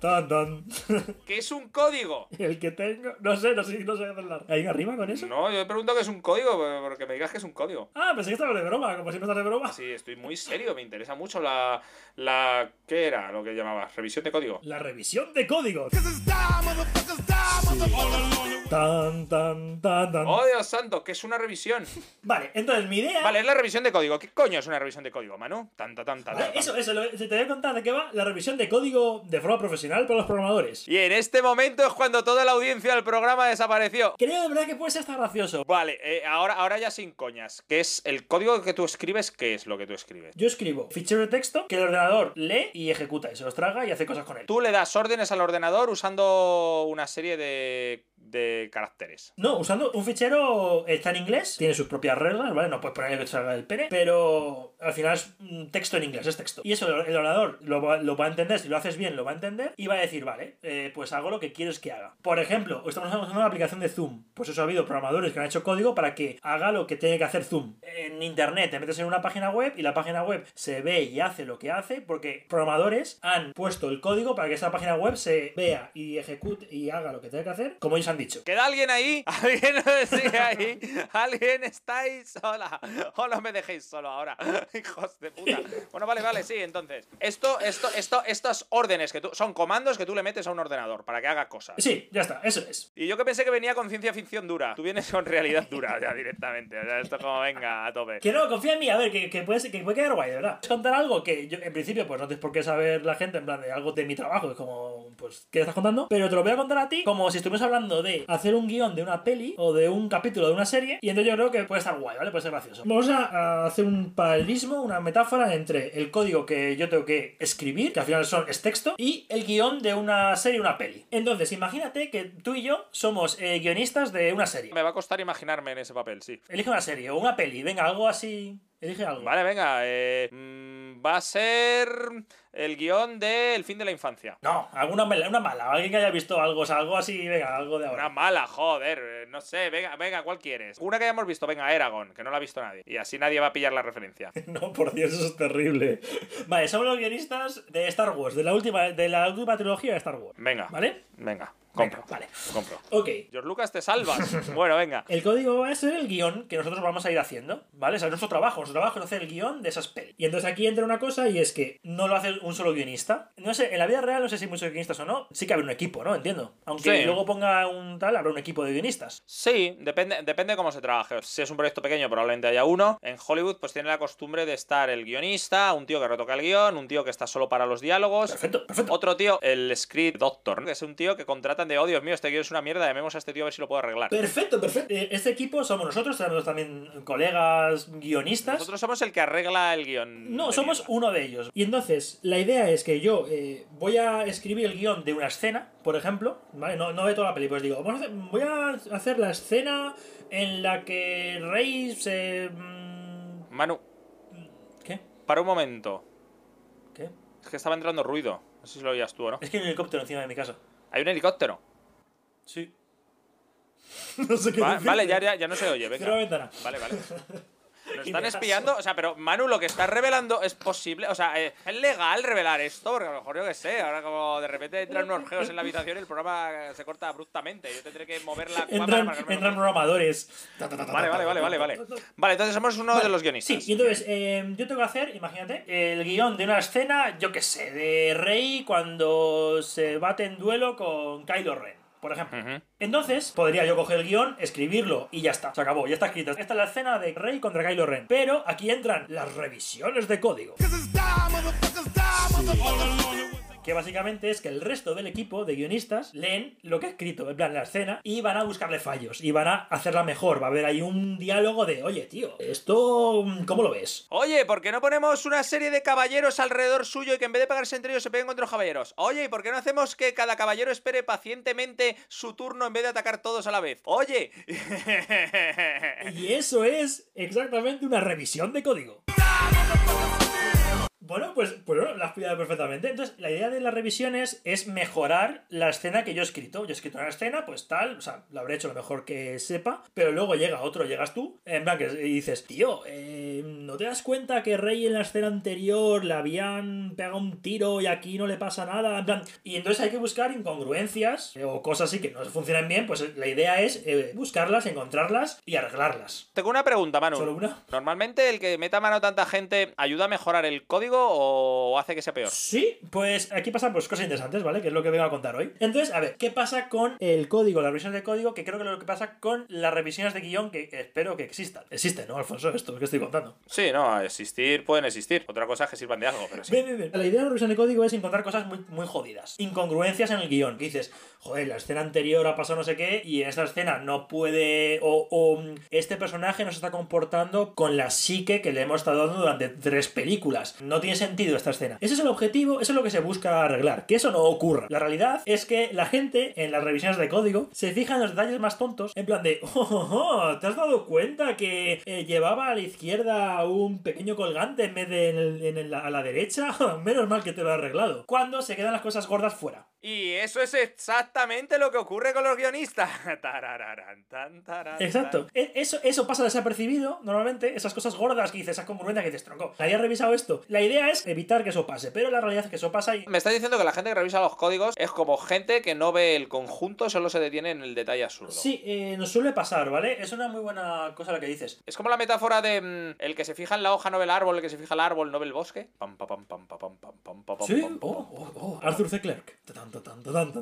Tan, tan, tan, tan. ¿Qué es un código? El que tengo. No sé, no sé, no sé hacerla. ¿Hay una rima con eso? No, yo me pregunto qué es un código, porque me digas que es un código. Ah, pensé que estaba de broma, como siempre estás de broma. Sí, estoy muy serio, me interesa mucho la. la ¿Qué era lo que llamabas? Revisión de código. La revisión de código. Motherfuckers. Tan, tan, tan, tan. ¡Oh, Dios santo! ¿Qué es una revisión? Vale, entonces mi idea. Vale, es la revisión de código. ¿Qué coño es una revisión de código, Manu? Tanta, tanta, Vale, tanta. Eso, eso, lo- te voy a contar de qué va la revisión de código de forma profesional para los programadores. Y en este momento es cuando toda la audiencia del programa desapareció. Creo de verdad que puede ser hasta gracioso. Vale, eh, ahora, ahora ya sin coñas. ¿Qué es el código que tú escribes? ¿Qué es lo que tú escribes? Yo escribo fichero de texto que el ordenador lee y ejecuta y se los traga y hace cosas con él. Tú le das órdenes al ordenador usando una serie de, de caracteres. No, usando un fichero está en inglés, tiene sus propias reglas, ¿vale? No puedes ponerle que salga del pene, pero al final es texto en inglés, es texto. Y eso el ordenador lo va, a entender, si lo haces bien lo va a entender y va a decir, vale, eh, pues hago lo que quieres que haga. Por ejemplo, estamos usando una aplicación de Zoom, pues eso ha habido programadores que han hecho código para que haga lo que tiene que hacer Zoom. En internet te metes en una página web y la página web se ve y hace lo que hace porque programadores han puesto el código para que esa página web se vea y ejecute y haga lo que tiene que hacer, como ellos han dicho. ¿Queda alguien ahí? ¿Alguien sigue ahí? ¿Alguien estáis? Hola. No me dejéis solo ahora. Hijos de puta. Bueno, vale, vale, sí, entonces. Esto, esto, esto, estas órdenes que tú. Son comandos que tú le metes a un ordenador para que haga cosas. Sí, ya está, eso es. Y yo que pensé que venía con ciencia ficción dura. Tú vienes con realidad dura ya directamente. O sea, esto como venga a tope. Que no, confía en mí, a ver, que, que puede, que puede quedar guay, de verdad. Contar algo que yo, en principio, pues no tienes por qué saber la gente, en plan de algo de mi trabajo, es como, pues, ¿qué estás contando? Pero te lo voy a contar a ti como si estuviéramos hablando de hacer un guion de una peli o de un capítulo de una serie, y entonces yo creo que puede estar guay, ¿vale? Puede ser gracioso. Vamos a, hacer un paralelismo, una metáfora entre el código que yo tengo que escribir, que al final son, es texto, y el guion de una serie o una peli. Entonces, imagínate que tú y yo somos eh, guionistas de una serie. Me va a costar imaginarme en ese papel, sí. Elige una serie o una peli, venga, algo así. Elige algo. Vale, venga. eh, mm, va a ser el guion de El fin de la infancia. No, alguna mala, una mala, alguien que haya visto algo, o sea, algo así, venga, algo de Una ahora. mala, joder, no sé, venga, venga, ¿cuál quieres? Una que hayamos visto, venga, Eragon, que no la ha visto nadie. Y así nadie va a pillar la referencia. No, por Dios, eso es terrible. Vale, somos los guionistas de Star Wars, de la última, de la última trilogía de Star Wars. Venga, ¿Vale? venga, compro. Venga, vale. Compro. Ok. George Lucas, te salvas. bueno, venga. El código va a ser el guion que nosotros vamos a ir haciendo, ¿vale? O sea, es nuestro trabajo. Nuestro trabajo es hacer el guion de esas pelis. Y entonces aquí entra una cosa y es que no lo hace un solo guionista. No sé, en la vida real no sé si hay muchos guionistas o no. Sí que habrá un equipo, ¿no? Entiendo. Aunque Sí. luego ponga un tal, habrá un equipo de guionistas. Sí, depende, depende de cómo se trabaje. Si es un proyecto pequeño, probablemente haya uno. En Hollywood, pues tiene la costumbre de estar el guionista, un tío que retoca el guion, un tío que está solo para los diálogos. Perfecto, perfecto. Otro tío, el script doctor, que es un tío que de, oh Dios mío, este guion es una mierda, llamemos a este tío a ver si lo puedo arreglar. Perfecto, perfecto. Eh, Este equipo somos nosotros, tenemos también colegas guionistas. Nosotros somos el que arregla el guion. No, somos mierda. uno de ellos. Y entonces, la idea es que yo eh, voy a escribir el guion de una escena, por ejemplo, ¿vale? No, no de toda la película, pues digo, vamos a hacer- voy a hacer la escena en la que Rey se... mm, Manu, ¿Qué? para un momento. ¿Qué? Es que estaba entrando ruido. No sé si lo oías tú o no. Es que hay un helicóptero encima de mi casa. Hay un helicóptero. Sí. no sé qué Va- decirte. vale, ya, ya, ya no se oye. Cierra la Venga. ventana. Vale, vale. Y están espiando, o sea, pero Manu, lo que estás revelando es posible, o sea, eh, es legal revelar esto, porque a lo mejor yo que sé, ahora como de repente entran unos geos en la habitación y el programa se corta abruptamente. Yo tendré que mover la cámara Entran, para que entran lo- programadores. Vale, vale, vale, vale, vale. Vale, entonces somos uno de los guionistas. Sí, y entonces eh, yo tengo que hacer, imagínate, el guion de una escena, yo qué sé, de Rey cuando se bate en duelo con Kylo Ren, por ejemplo. Entonces, podría yo coger el guion, escribirlo y ya está. Se acabó, ya está escrito. Esta es la escena de Rey contra Kylo Ren. Pero aquí entran las revisiones de código. Que básicamente es que el resto del equipo de guionistas leen lo que ha escrito, en plan la escena, y van a buscarle fallos, y van a hacerla mejor. Va a haber ahí un diálogo de, oye, tío, esto, ¿cómo lo ves? Oye, ¿por qué no ponemos una serie de caballeros alrededor suyo y que en vez de pegarse entre ellos se peguen contra los caballeros? Oye, ¿y por qué no hacemos que cada caballero espere pacientemente su turno en vez de atacar todos a la vez? Oye. Y eso es exactamente una revisión de código. Bueno, pues, pues bueno, la has pillado perfectamente. Entonces, la idea de las revisiones es mejorar la escena que yo he escrito. Yo he escrito una escena, pues tal, o sea, lo habré hecho lo mejor que sepa, pero luego llega otro, llegas tú, en plan que dices, tío, eh, ¿no te das cuenta que Rey en la escena anterior le habían pegado un tiro y aquí no le pasa nada? En plan, y entonces hay que buscar incongruencias eh, o cosas así que no funcionan bien, pues la idea es eh, buscarlas, encontrarlas y arreglarlas. Tengo una pregunta, Manu. ¿Solo una? Normalmente el que meta mano tanta gente ayuda a mejorar el código o hace que sea peor. Sí, pues aquí pasan pues, cosas interesantes, ¿vale? Que es lo que vengo a contar hoy. Entonces, a ver, ¿qué pasa con el código, las revisiones de código? Que creo que es lo que pasa con las revisiones de guion que espero que existan. Existen, ¿no, Alfonso? Esto que estoy contando. Sí, no, existir pueden existir. Otra cosa es que sirvan de algo, pero sí. Bien, bien, bien. La idea de la revisión de código es encontrar cosas muy, muy jodidas. Incongruencias en el guion. Que dices, joder, la escena anterior ha pasado no sé qué y en esta escena no puede. O, o, mm, este personaje no se está comportando con la psique que le hemos estado dando durante tres películas. No tiene sentido esta escena. Ese es el objetivo, eso es lo que se busca arreglar. Que eso no ocurra. La realidad es que la gente en las revisiones de código se fija en los detalles más tontos. En plan de, oh, oh, oh, ¿te has dado cuenta que eh, llevaba a la izquierda un pequeño colgante en vez de a la derecha? Menos mal que te lo he arreglado. Cuando se quedan las cosas gordas fuera. Y eso es exactamente lo que ocurre con los guionistas. Exacto. E- Eso, eso pasa desapercibido, normalmente, esas cosas gordas que dices, esas congruencias que dices, tronco, nadie ha revisado esto. La idea es evitar que eso pase, pero la realidad es que eso pasa y... Me estás diciendo que la gente que revisa los códigos es como gente que no ve el conjunto, solo se detiene en el detalle absurdo. Sí, eh, nos suele pasar, ¿vale? Es una muy buena cosa la que dices. Es como la metáfora de mm, el que se fija en la hoja no ve el árbol, el que se fija en el árbol no ve el bosque. Pam, pa, pam, pam, pa, pam, pam, pam, pa, pam, Sí, pam, pam. oh, oh, oh, Arthur C. Clarke.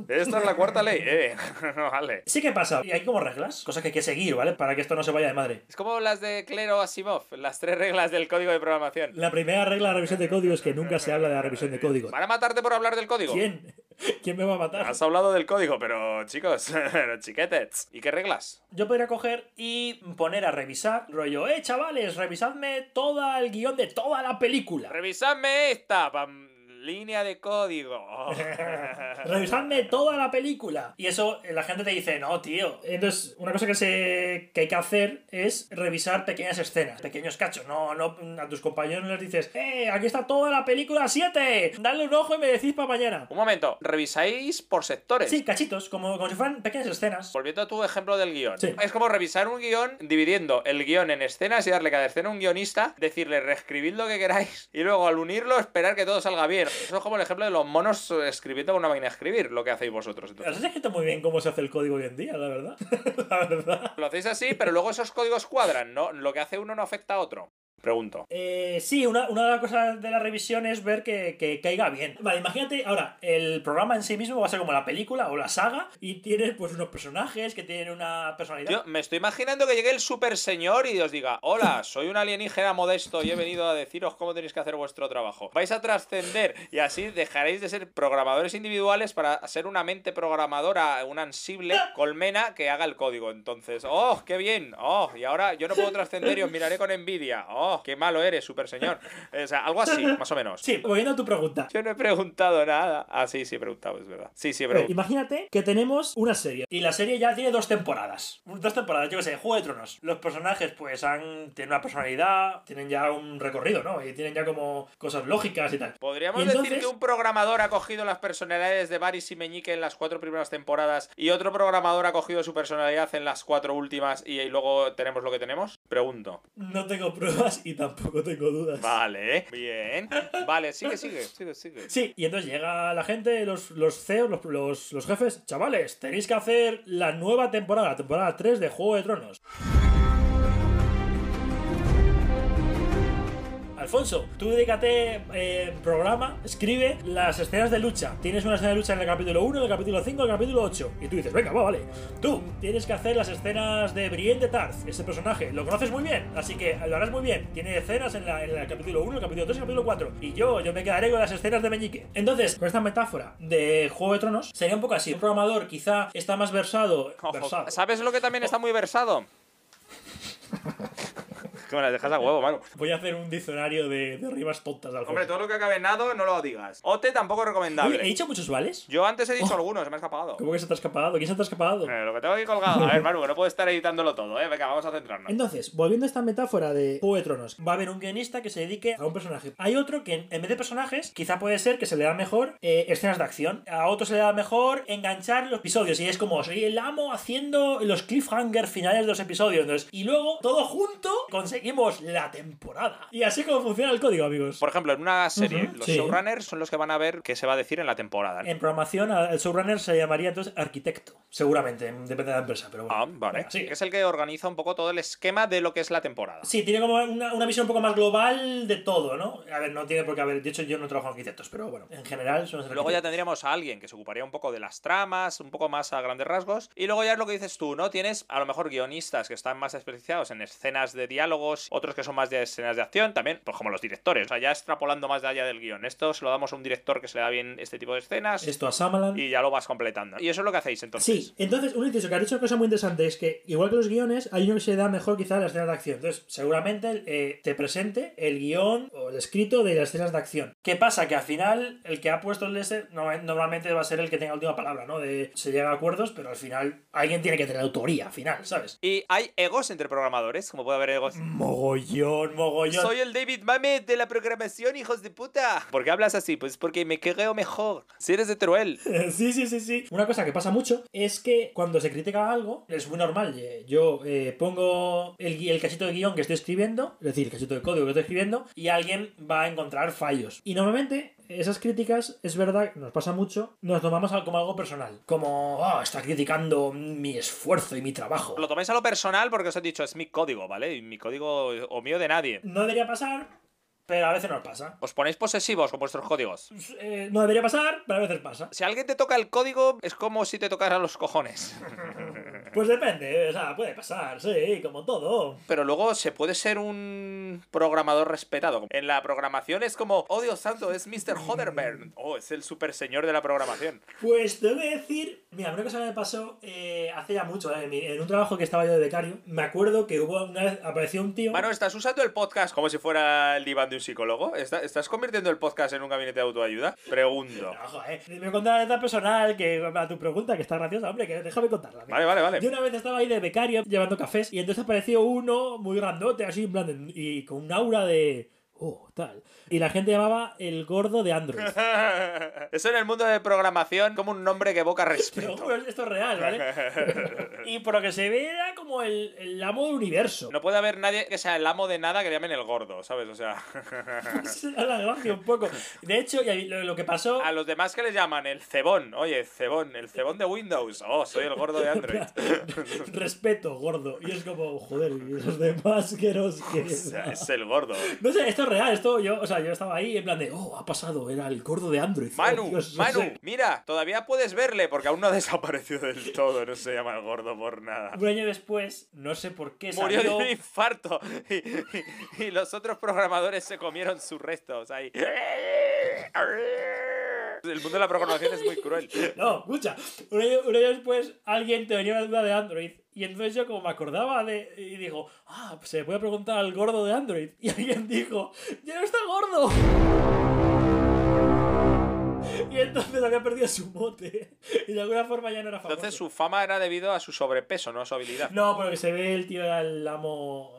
Esta es la cuarta ley, eh. no vale. Sí que pasa, y hay como reglas, cosas que hay que seguir, ¿vale? Para que esto no se vaya de madre. Es como las de Clero Asimov, las tres reglas del código de programación. La primera regla de la revisión de código es que nunca se habla de la revisión de código. ¿Van a matarte por hablar del código? ¿Quién? ¿Quién me va a matar? Has hablado del código, pero chicos, chiquetes. ¿Y qué reglas? Yo podría coger y poner a revisar, rollo, eh, chavales, revisadme todo el guion de toda la película. Revisadme esta, pam, línea de código. Revisadme toda la película. Y eso eh, la gente te dice, no, tío. Entonces, una cosa que, se, que hay que hacer es revisar pequeñas escenas, pequeños cachos. No, no a tus compañeros les dices, eh, aquí está toda la película 7. Dale un ojo y me decís para mañana. Un momento, revisáis por sectores. Sí, cachitos, como, como si fueran pequeñas escenas. Volviendo a tu ejemplo del guion. Sí. Es como revisar un guion dividiendo el guion en escenas y darle cada escena a un guionista, decirle reescribid lo que queráis y luego al unirlo esperar que todo salga bien. Eso es como el ejemplo de los monos escribiendo con una máquina de escribir, lo que hacéis vosotros. entonces. Has escrito muy bien cómo se hace el código hoy en día, la verdad. la verdad. Lo hacéis así, pero luego esos códigos cuadran, ¿no? Lo que hace uno no afecta a otro. Pregunto. Eh, sí, una, una de las cosas de la revisión es ver que, que caiga bien. Vale, imagínate ahora, el programa en sí mismo va a ser como la película o la saga y tienes pues unos personajes que tienen una personalidad. Yo me estoy imaginando que llegue el super señor y os diga, hola, soy un alienígena modesto y he venido a deciros cómo tenéis que hacer vuestro trabajo. Vais a trascender y así dejaréis de ser programadores individuales para ser una mente programadora, una ansible colmena que haga el código. Entonces, oh, qué bien, oh, y ahora yo no puedo trascender y os miraré con envidia. Oh, Oh, qué malo eres, super señor. O sea, algo así, más o menos. Sí, volviendo a tu pregunta. Yo no he preguntado nada. Ah, sí, sí he preguntado, es verdad. Sí, sí he preguntado. imagínate que tenemos una serie y la serie ya tiene dos temporadas. Dos temporadas, yo qué sé, Juego de Tronos. Los personajes pues han tienen una personalidad, tienen ya un recorrido, ¿no? Y tienen ya como cosas lógicas y tal. Podríamos Y decir que un programador ha cogido las personalidades de Varys y Meñique en las cuatro primeras temporadas y otro programador ha cogido su personalidad en las cuatro últimas y, y luego tenemos lo que tenemos? Pregunto. No tengo pruebas y tampoco tengo dudas. Vale, bien. Vale, sigue, sigue, sigue, sigue. Sí, y entonces llega la gente, los, los CEOs, los, los, los jefes, chavales, tenéis que hacer la nueva temporada, la temporada 3 de Juego de Tronos. Alfonso, tú dedícate, eh, programa, escribe las escenas de lucha. Tienes una escena de lucha en el capítulo 1, en el capítulo 5, en el capítulo 8. Y tú dices, venga, va, vale. Tú tienes que hacer las escenas de Brienne de Tarth, ese personaje. Lo conoces muy bien, así que lo harás muy bien. Tiene escenas en, la- en el capítulo 1, el capítulo 3 y el capítulo 4. Y yo, yo me quedaré con las escenas de Meñique. Entonces, con esta metáfora de Juego de Tronos, sería un poco así. Un programador quizá está más versado. Ojo, versado. ¿Sabes lo que también está muy versado? que me las dejas a huevo, mano. Voy a hacer un diccionario de, de rimas tontas, Alfonso. Hombre, todo lo que acabe en nado no lo digas. Ote tampoco recomendable. ¿he dicho muchos vales? Yo antes he dicho Oh. algunos, se me ha escapado. ¿Cómo que se te ha escapado? ¿Quién se te ha escapado? Eh, lo que tengo aquí colgado. A ver, Manu, que no puedo estar editándolo todo, ¿eh? Venga, vamos a centrarnos. Entonces, volviendo a esta metáfora de Juego de Tronos, va a haber un guionista que se dedique a un personaje. Hay otro que, en vez de personajes, quizá puede ser que se le da mejor eh, escenas de acción. A otro se le da mejor enganchar los episodios. Y es como, soy el amo haciendo los cliffhanger finales de los episodios. Entonces, y luego, todo junto, conseguimos la temporada. Y así como funciona el código, amigos. Por ejemplo, en una serie, los sí. showrunners son los que van a ver qué se va a decir en la temporada. En programación, el showrunner se llamaría entonces arquitecto. Seguramente, depende de la empresa, pero bueno. Ah, vale. Sí. Es el que organiza un poco todo el esquema de lo que es la temporada. Sí, tiene como una, una visión un poco más global de todo, ¿no? A ver, no tiene por qué haber. De hecho, yo no trabajo en arquitectos, pero bueno, en general son Luego ya tendríamos a alguien que se ocuparía un poco de las tramas, un poco más a grandes rasgos. Y luego ya es lo que dices tú, ¿no? Tienes a lo mejor guionistas que están más especializados en escenas de diálogos, otros que son más de escenas de acción, también, pues como los directores. O sea, ya extrapolando más de allá del guion. Esto se lo damos a un director que se le da bien este tipo de escenas Esto a Samalan. y ya lo vas completando. Y eso es lo que hacéis entonces. Sí, entonces, un inciso que ha dicho una cosa muy interesante es que, igual que los guiones, hay uno que se da mejor quizá a las escenas de acción. Entonces, seguramente eh, te presente el guion o el escrito de las escenas de acción. ¿Qué pasa? Que al final, el que ha puesto el no- normalmente va a ser el que tenga la última palabra, ¿no? De se llega a acuerdos, pero al final alguien tiene que tener autoría, al final, ¿sabes? Y hay egos entre programadores, como puede haber egos. Mogollón, mogollón. Soy el David Mamet de la programación, hijos de puta. ¿Por qué hablas así? Pues porque me creo mejor. Si eres de Teruel. Sí, sí, sí, sí. Una cosa que pasa mucho es que cuando se critica algo, es muy normal. eh, Yo eh, pongo el, el cachito de guion que estoy escribiendo, es decir, el cachito de código que estoy escribiendo, y alguien va a encontrar fallos. Y normalmente esas críticas, es verdad, nos pasa mucho, nos tomamos como algo personal. Como, ah, está criticando mi esfuerzo y mi trabajo. Lo tomáis a lo personal porque os he dicho, es mi código, ¿vale? Y mi código o mío de nadie. No debería pasar, pero a veces nos pasa. Os ponéis posesivos con vuestros códigos. Eh, no debería pasar, pero a veces pasa. Si alguien te toca el código, es como si te tocaran los cojones. Pues depende, o sea, puede pasar, sí, como todo. Pero luego se puede ser un programador respetado. En la programación es como, oh Dios santo, es Mr. Hoderberg. Oh, es el super señor de la programación. Pues te voy a decir, mira, una cosa que me pasó eh, hace ya mucho, eh, en un trabajo que estaba yo de becario, me acuerdo que hubo una vez, apareció un tío... Mano, ¿estás usando el podcast como si fuera el diván de un psicólogo? ¿Está- ¿Estás convirtiendo el podcast en un gabinete de autoayuda? Pregunto. Eh. Me conté una anécdota personal que a tu pregunta, que está graciosa, hombre, que déjame contarla. mira. Vale, vale, vale. Yo una vez estaba ahí de becario llevando cafés y entonces apareció uno muy grandote, así, en plan, de- y con un aura de... Oh, tal. Y la gente llamaba el gordo de Android. Eso en el mundo de programación como un nombre que evoca respeto. juro, esto es real, ¿vale? y por lo que se ve era como el, el amo del universo. No puede haber nadie que sea el amo de nada que le llamen el gordo, ¿sabes? O sea, la gracia un poco. De hecho, lo, que pasó... a los demás que les llaman el cebón. Oye, cebón, el cebón de Windows. Oh, soy el gordo de Android. Respeto, gordo. Y es como, joder, y esos demás que nos. O sea, es el gordo. No sé, esto es real, esto yo, o sea, yo estaba ahí en plan de, oh, ha pasado, era el gordo de Android. Oh, Manu, no Manu, sé. mira, todavía puedes verle porque aún no ha desaparecido del todo. No se llama el gordo por nada. Un año después, no sé por qué Murió de un infarto y, y- y los otros programadores se comieron sus restos ahí. El mundo de la programación es muy cruel. No, escucha, un año, un año después alguien tenía una duda de Android Y entonces yo como me acordaba de... Y digo, ah, pues se puede preguntar al gordo de Android. Y alguien dijo, ya no está gordo. Había perdido su mote. Y de alguna forma ya no era famoso. Entonces su fama era debido a su sobrepeso, no a su habilidad. No, pero que se ve el tío era el amo...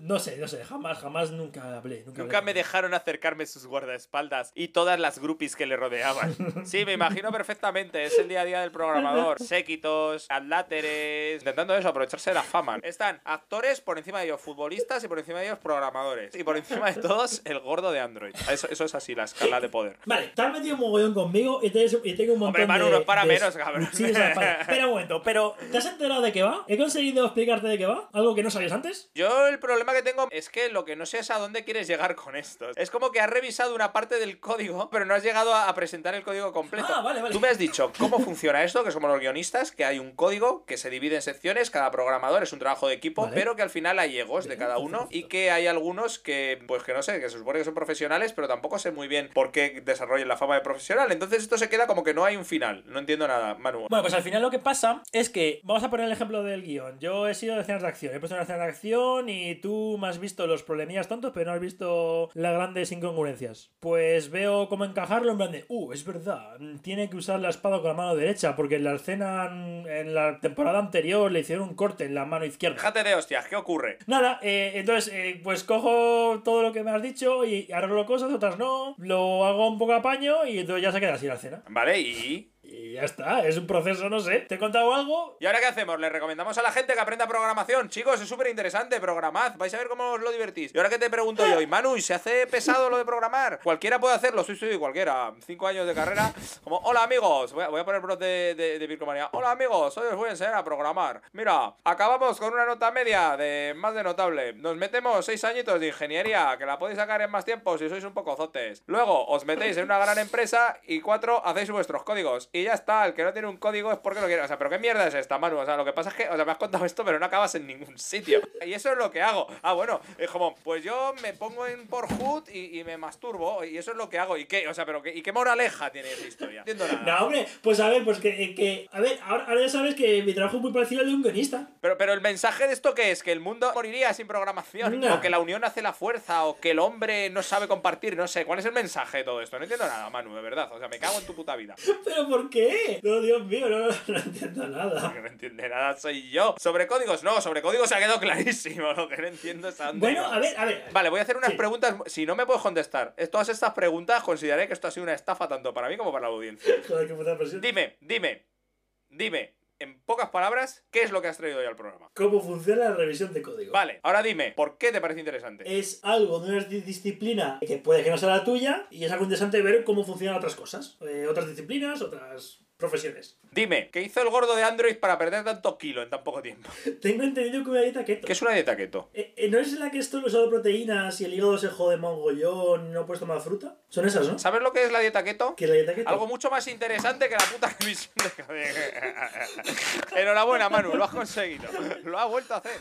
No sé, no sé, jamás, jamás nunca hablé. Nunca, Nunca hablé me dejaron acercarme sus guardaespaldas y todas las groupies que le rodeaban. Sí, me imagino perfectamente. Es el día a día del programador. Séquitos, adláteres, intentando eso, aprovecharse de la fama. Están actores por encima de ellos, futbolistas y por encima de ellos, programadores. Y por encima de todos, el gordo de Android. Eso, eso es así, la escala de poder. Vale, te has metido un mogollón conmigo y, tienes- y tengo un montón Hombre, Manu, de... no es para de- menos, cabrón. Sí, o sea, para- Espera un momento, pero ¿te has enterado de qué va? ¿He conseguido explicarte de qué va? ¿Algo que no sabías antes? Yo el problema que tengo es que lo que no sé es a dónde quieres llegar con esto. Es como que has revisado una parte del código, pero no has llegado a presentar el código completo. Ah, vale, vale. Tú me has dicho cómo funciona esto, que somos los guionistas, que hay un código que se divide en secciones, cada programador es un trabajo de equipo, Vale. pero que al final hay egos de cada uno perfecto. y que hay algunos que, pues que no sé, que se supone que son profesionales, pero tampoco sé muy bien por qué desarrollan la fama de profesional. Entonces esto se queda como que no hay un final. No entiendo nada, Manu. Bueno, pues al final lo que pasa es que, vamos a poner el ejemplo del guion. Yo he sido de escenas de acción, he puesto una escena de acción y tú me has visto los problemillas tontos, pero no has visto las grandes incongruencias. Pues veo cómo encajarlo en plan de, uh, es verdad, tiene que usar la espada con la mano derecha, porque en la escena, en la temporada anterior le hicieron un corte en la mano izquierda. Déjate de hostias, ¿qué ocurre? Nada, eh, entonces, eh, pues cojo todo lo que me has dicho y arreglo cosas, otras no, lo hago un poco a paño y entonces ya se queda así la escena. Vale, y... Y ya está, es un proceso, no sé. ¿Te he contado algo? ¿Y ahora qué hacemos? ¿Le recomendamos a la gente que aprenda programación? Chicos, es súper interesante, programad, vais a ver cómo os lo divertís. Y ahora que te pregunto yo, y Manu, ¿y se hace pesado lo de programar? Cualquiera puede hacerlo, sí, sí, cualquiera. Cinco años de carrera, como, hola amigos, voy a, voy a poner bros de, de, de Vircomanía. Hola amigos, hoy os voy a enseñar a programar. Mira, acabamos con una nota media de más de notable. Nos metemos seis añitos de ingeniería, que la podéis sacar en más tiempo si sois un poco zotes. Luego, os metéis en una gran empresa y cuatro, hacéis vuestros códigos. Y ya está, el que no tiene un código es porque lo quiere. O sea, pero ¿qué mierda es esta, Manu? O sea, lo que pasa es que, o sea, me has contado esto, pero no acabas en ningún sitio. Y eso es lo que hago. Ah, bueno, es como, pues yo me pongo en Pornhub y, y me masturbo, y eso es lo que hago. ¿Y qué? O sea, pero ¿qué, ¿y qué moraleja tiene esa historia? No entiendo nada. No, hombre, pues a ver, pues que, que- a ver, ahora, ahora ya sabes que mi trabajo es muy parecido al de un guionista. Pero, pero el mensaje de esto que es que el mundo moriría sin programación, No. o que la unión hace la fuerza, o que el hombre no sabe compartir, no sé, ¿cuál es el mensaje de todo esto? No entiendo nada, Manu, de verdad. O sea, me cago en tu puta vida. ¿Pero por qué? No, Dios mío, no, no, no entiendo nada. Que no entiende nada soy yo. Sobre códigos, no, sobre códigos se ha quedado clarísimo. Lo que no entiendo es a dónde Bueno, a ver, a ver. Vale, voy a hacer unas Sí. preguntas. Si no me puedes contestar, es- todas estas preguntas consideraré que esto ha sido una estafa tanto para mí como para la audiencia. Joder, qué puta presión. Dime, dime, dime, en pocas palabras, ¿qué es lo que has traído hoy al programa? ¿Cómo funciona la revisión de código? Vale, ahora dime, ¿por qué te parece interesante? Es algo de una di- disciplina que puede que no sea la tuya y es algo interesante ver cómo funcionan otras cosas. Eh, otras disciplinas, otras profesiones. Dime, ¿qué hizo el gordo de Android para perder tanto kilo en tan poco tiempo? Tengo entendido que una dieta keto. ¿Qué es una dieta keto? Eh, eh, ¿No es la que esto usado proteínas y el hígado se jode mongollón y no puedes tomar fruta? Son esas, ¿no? ¿Sabes lo que es la dieta keto? ¿Qué es la dieta keto? Algo mucho más interesante que la puta revisión de Enhorabuena, Manu, lo has conseguido. Lo has vuelto a hacer.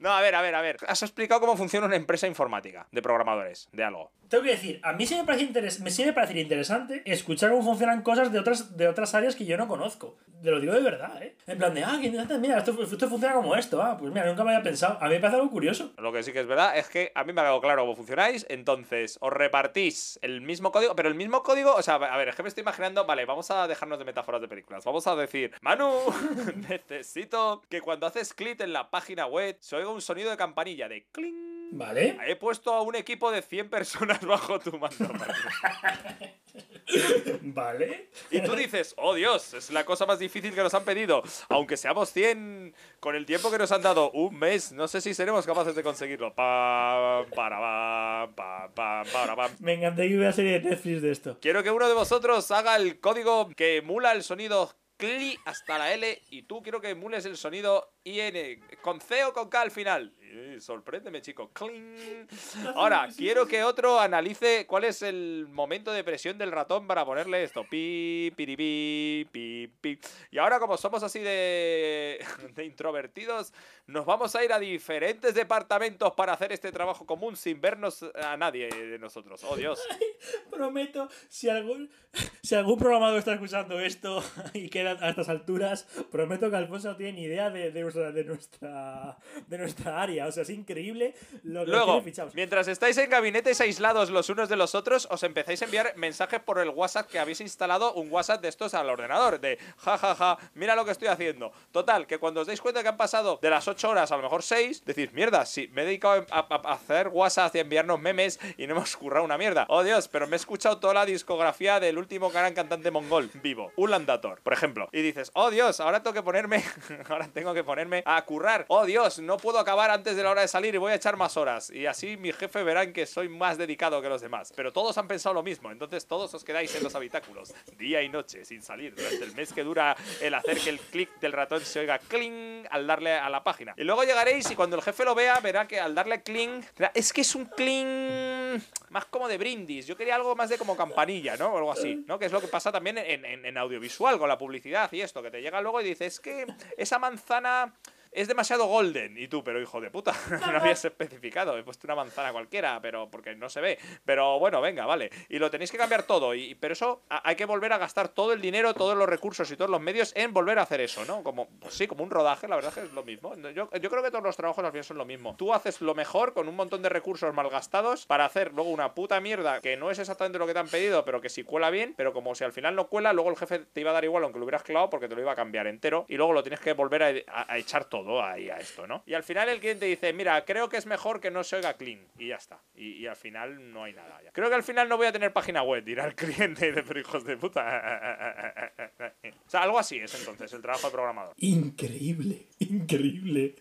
No, a ver, a ver, a ver. Has explicado cómo funciona una empresa informática de programadores, de algo. Tengo que decir, a mí sí me parece interes- me sigue parecer interesante escuchar cómo funcionan cosas de otras, de otras áreas que yo no conozco. Te lo digo de verdad, ¿eh? En plan de, ah, mira, esto, esto funciona como esto. Ah, pues mira, nunca me había pensado. A mí me parece algo curioso. Lo que sí que es verdad es que a mí me ha quedado claro cómo funcionáis. Entonces, os repartís el mismo código, pero el mismo código, o sea, a ver, es que me estoy imaginando, vale, vamos a dejarnos de metáforas de películas. Vamos a decir, Manu, necesito que cuando haces clic en la página web se oiga un sonido de campanilla de cling. ¿Vale? He puesto a un equipo de 100 personas bajo tu mando. ¿Vale? Y tú dices, oh Dios, es la cosa más difícil que nos han pedido. Aunque seamos 100, con el tiempo que nos han dado, un mes, no sé si seremos capaces de conseguirlo. Pam, para, pam, pam, para, pam. Me encantaría hubiera serie de Netflix de esto. Quiero que uno de vosotros haga el código que emula el sonido CLI hasta la L y tú quiero que emules el sonido IN con C o con K al final. Sorpréndeme, chico. Cling. Ahora, quiero que otro analice cuál es el momento de presión del ratón para ponerle esto. Pi, pi, pi. Y ahora, como somos así de, de introvertidos, nos vamos a ir a diferentes departamentos para hacer este trabajo común sin vernos a nadie de nosotros. Oh, Dios. Prometo, si algún, si algún programador está escuchando esto y queda a estas alturas, prometo que Alfonso no tiene ni idea de, de nuestra, de, nuestra, de nuestra área. O sea, es increíble lo que Luego, mientras estáis en gabinetes aislados los unos de los otros, os empezáis a enviar mensajes por el WhatsApp que habéis instalado, un WhatsApp de estos al ordenador, de ja, ja, ja, mira lo que estoy haciendo. Total, que cuando os dais cuenta que han pasado de las 8 horas a lo mejor 6, decís, mierda, si me he dedicado a, a- a hacer WhatsApp y a enviarnos memes y no hemos currado una mierda. Oh Dios, pero me he escuchado toda la discografía del último gran cantante mongol vivo, Ulan Dator, por ejemplo. Y dices, oh Dios, ahora tengo que ponerme, ahora tengo que ponerme a currar. Oh Dios, no puedo acabar antes de la hora de salir y voy a echar más horas. Y así mi jefe verán que soy más dedicado que los demás. Pero todos han pensado lo mismo, entonces todos os quedáis en los habitáculos, día y noche, sin salir, durante el mes que dura el hacer que el clic del ratón se oiga cling al darle a la página. Y luego llegaréis y cuando el jefe lo vea, verá que al darle cling, es que es un cling más como de brindis. Yo quería algo más de como campanilla, ¿no? O algo así, ¿no? Que es lo que pasa también en, en- en audiovisual, con la publicidad y esto, que te llega luego y dices, es que esa manzana es demasiado golden. Y tú, pero hijo de puta, no habías especificado. He puesto una manzana cualquiera, pero porque no se ve. Pero bueno, venga, vale. Y lo tenéis que cambiar todo. Y, pero eso hay que volver a gastar todo el dinero, todos los recursos y todos los medios en volver a hacer eso, ¿no? Como, pues sí, como un rodaje, la verdad es que es lo mismo. Yo, yo creo que todos los trabajos al final son lo mismo. Tú haces lo mejor con un montón de recursos malgastados para hacer luego una puta mierda que no es exactamente lo que te han pedido, pero que si cuela bien, pero como si al final no cuela, luego el jefe te iba a dar igual aunque lo hubieras clavado porque te lo iba a cambiar entero y luego lo tienes que volver a, a- a echar todo ahí a esto, ¿no? Y al final el cliente dice, mira, creo que es mejor que no se oiga clean y ya está. Y, y al final no hay nada ya. Creo que al final no voy a tener página web, dirá el cliente, de pero hijos de puta. o sea, algo así es entonces el trabajo de programador. Increíble, increíble.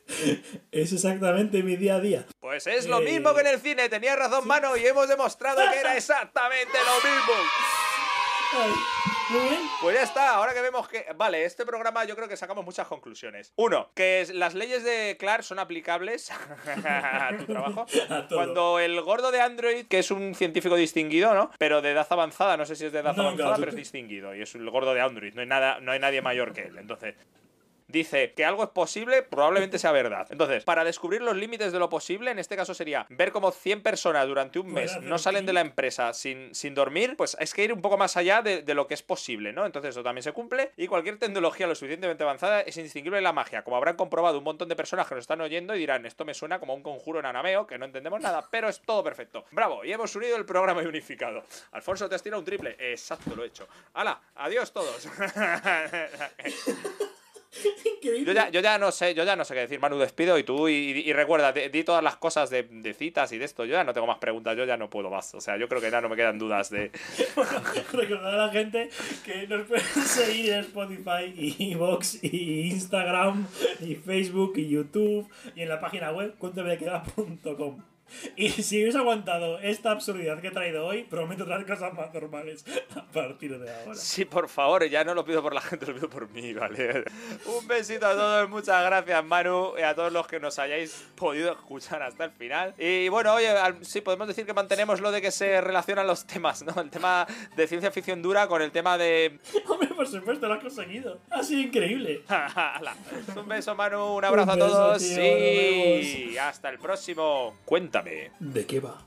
Es exactamente mi día a día. Pues es lo Eh, mismo que en el cine, tenía razón mano y hemos demostrado que era exactamente lo mismo. Ay, muy bien. Pues ya está, ahora que vemos que... Vale, este programa yo creo que sacamos muchas conclusiones. Uno, que es- las leyes de Clark son aplicables a tu trabajo. A. Cuando el gordo de Android, que es un científico distinguido, ¿no? Pero de edad avanzada, no sé si es de edad No, avanzada, claro, pero es distinguido. Y es el gordo de Android, no hay, nada, no hay nadie mayor que él. Entonces, dice que algo es posible, probablemente sea verdad. Entonces, para descubrir los límites de lo posible, en este caso sería ver cómo 100 personas durante un mes no salen de la empresa sin, sin dormir, pues es que ir un poco más allá de, de lo que es posible, ¿no? Entonces eso también se cumple y cualquier tecnología lo suficientemente avanzada es indistinguible de la magia, como habrán comprobado un montón de personas que nos están oyendo y dirán, esto me suena como un conjuro en anameo, que no entendemos nada, pero es todo perfecto. Bravo, y hemos unido el programa y unificado. Alfonso, te has tirado un triple. Exacto, lo he hecho. ¡Hala! ¡Adiós todos! Increíble. Yo ya, yo ya no sé, yo ya no sé qué decir, Manu, despido y tú, y, y recuerda, di, di todas las cosas de, de citas y de esto, yo ya no tengo más preguntas, yo ya no puedo más, o sea, yo creo que ya no me quedan dudas de... Recordar a la gente que nos pueden seguir en Spotify, y Vox, y Instagram, y Facebook, y YouTube, y en la página web cuentomequeda.com. Y si habéis aguantado esta absurdidad que he traído hoy, prometo traer cosas más normales a partir de ahora. Sí, por favor, ya no lo pido por la gente, lo pido por mí, ¿vale? Un besito a todos, muchas gracias, Manu, y a todos los que nos hayáis podido escuchar hasta el final. Y bueno, oye, sí, podemos decir que mantenemos lo de que se relacionan los temas, ¿no? El tema de ciencia ficción dura con el tema de... Hombre, por supuesto, lo has conseguido. Ha sido increíble. Un beso, Manu, un abrazo Un a todos tío, y hasta el próximo. ¿De qué va?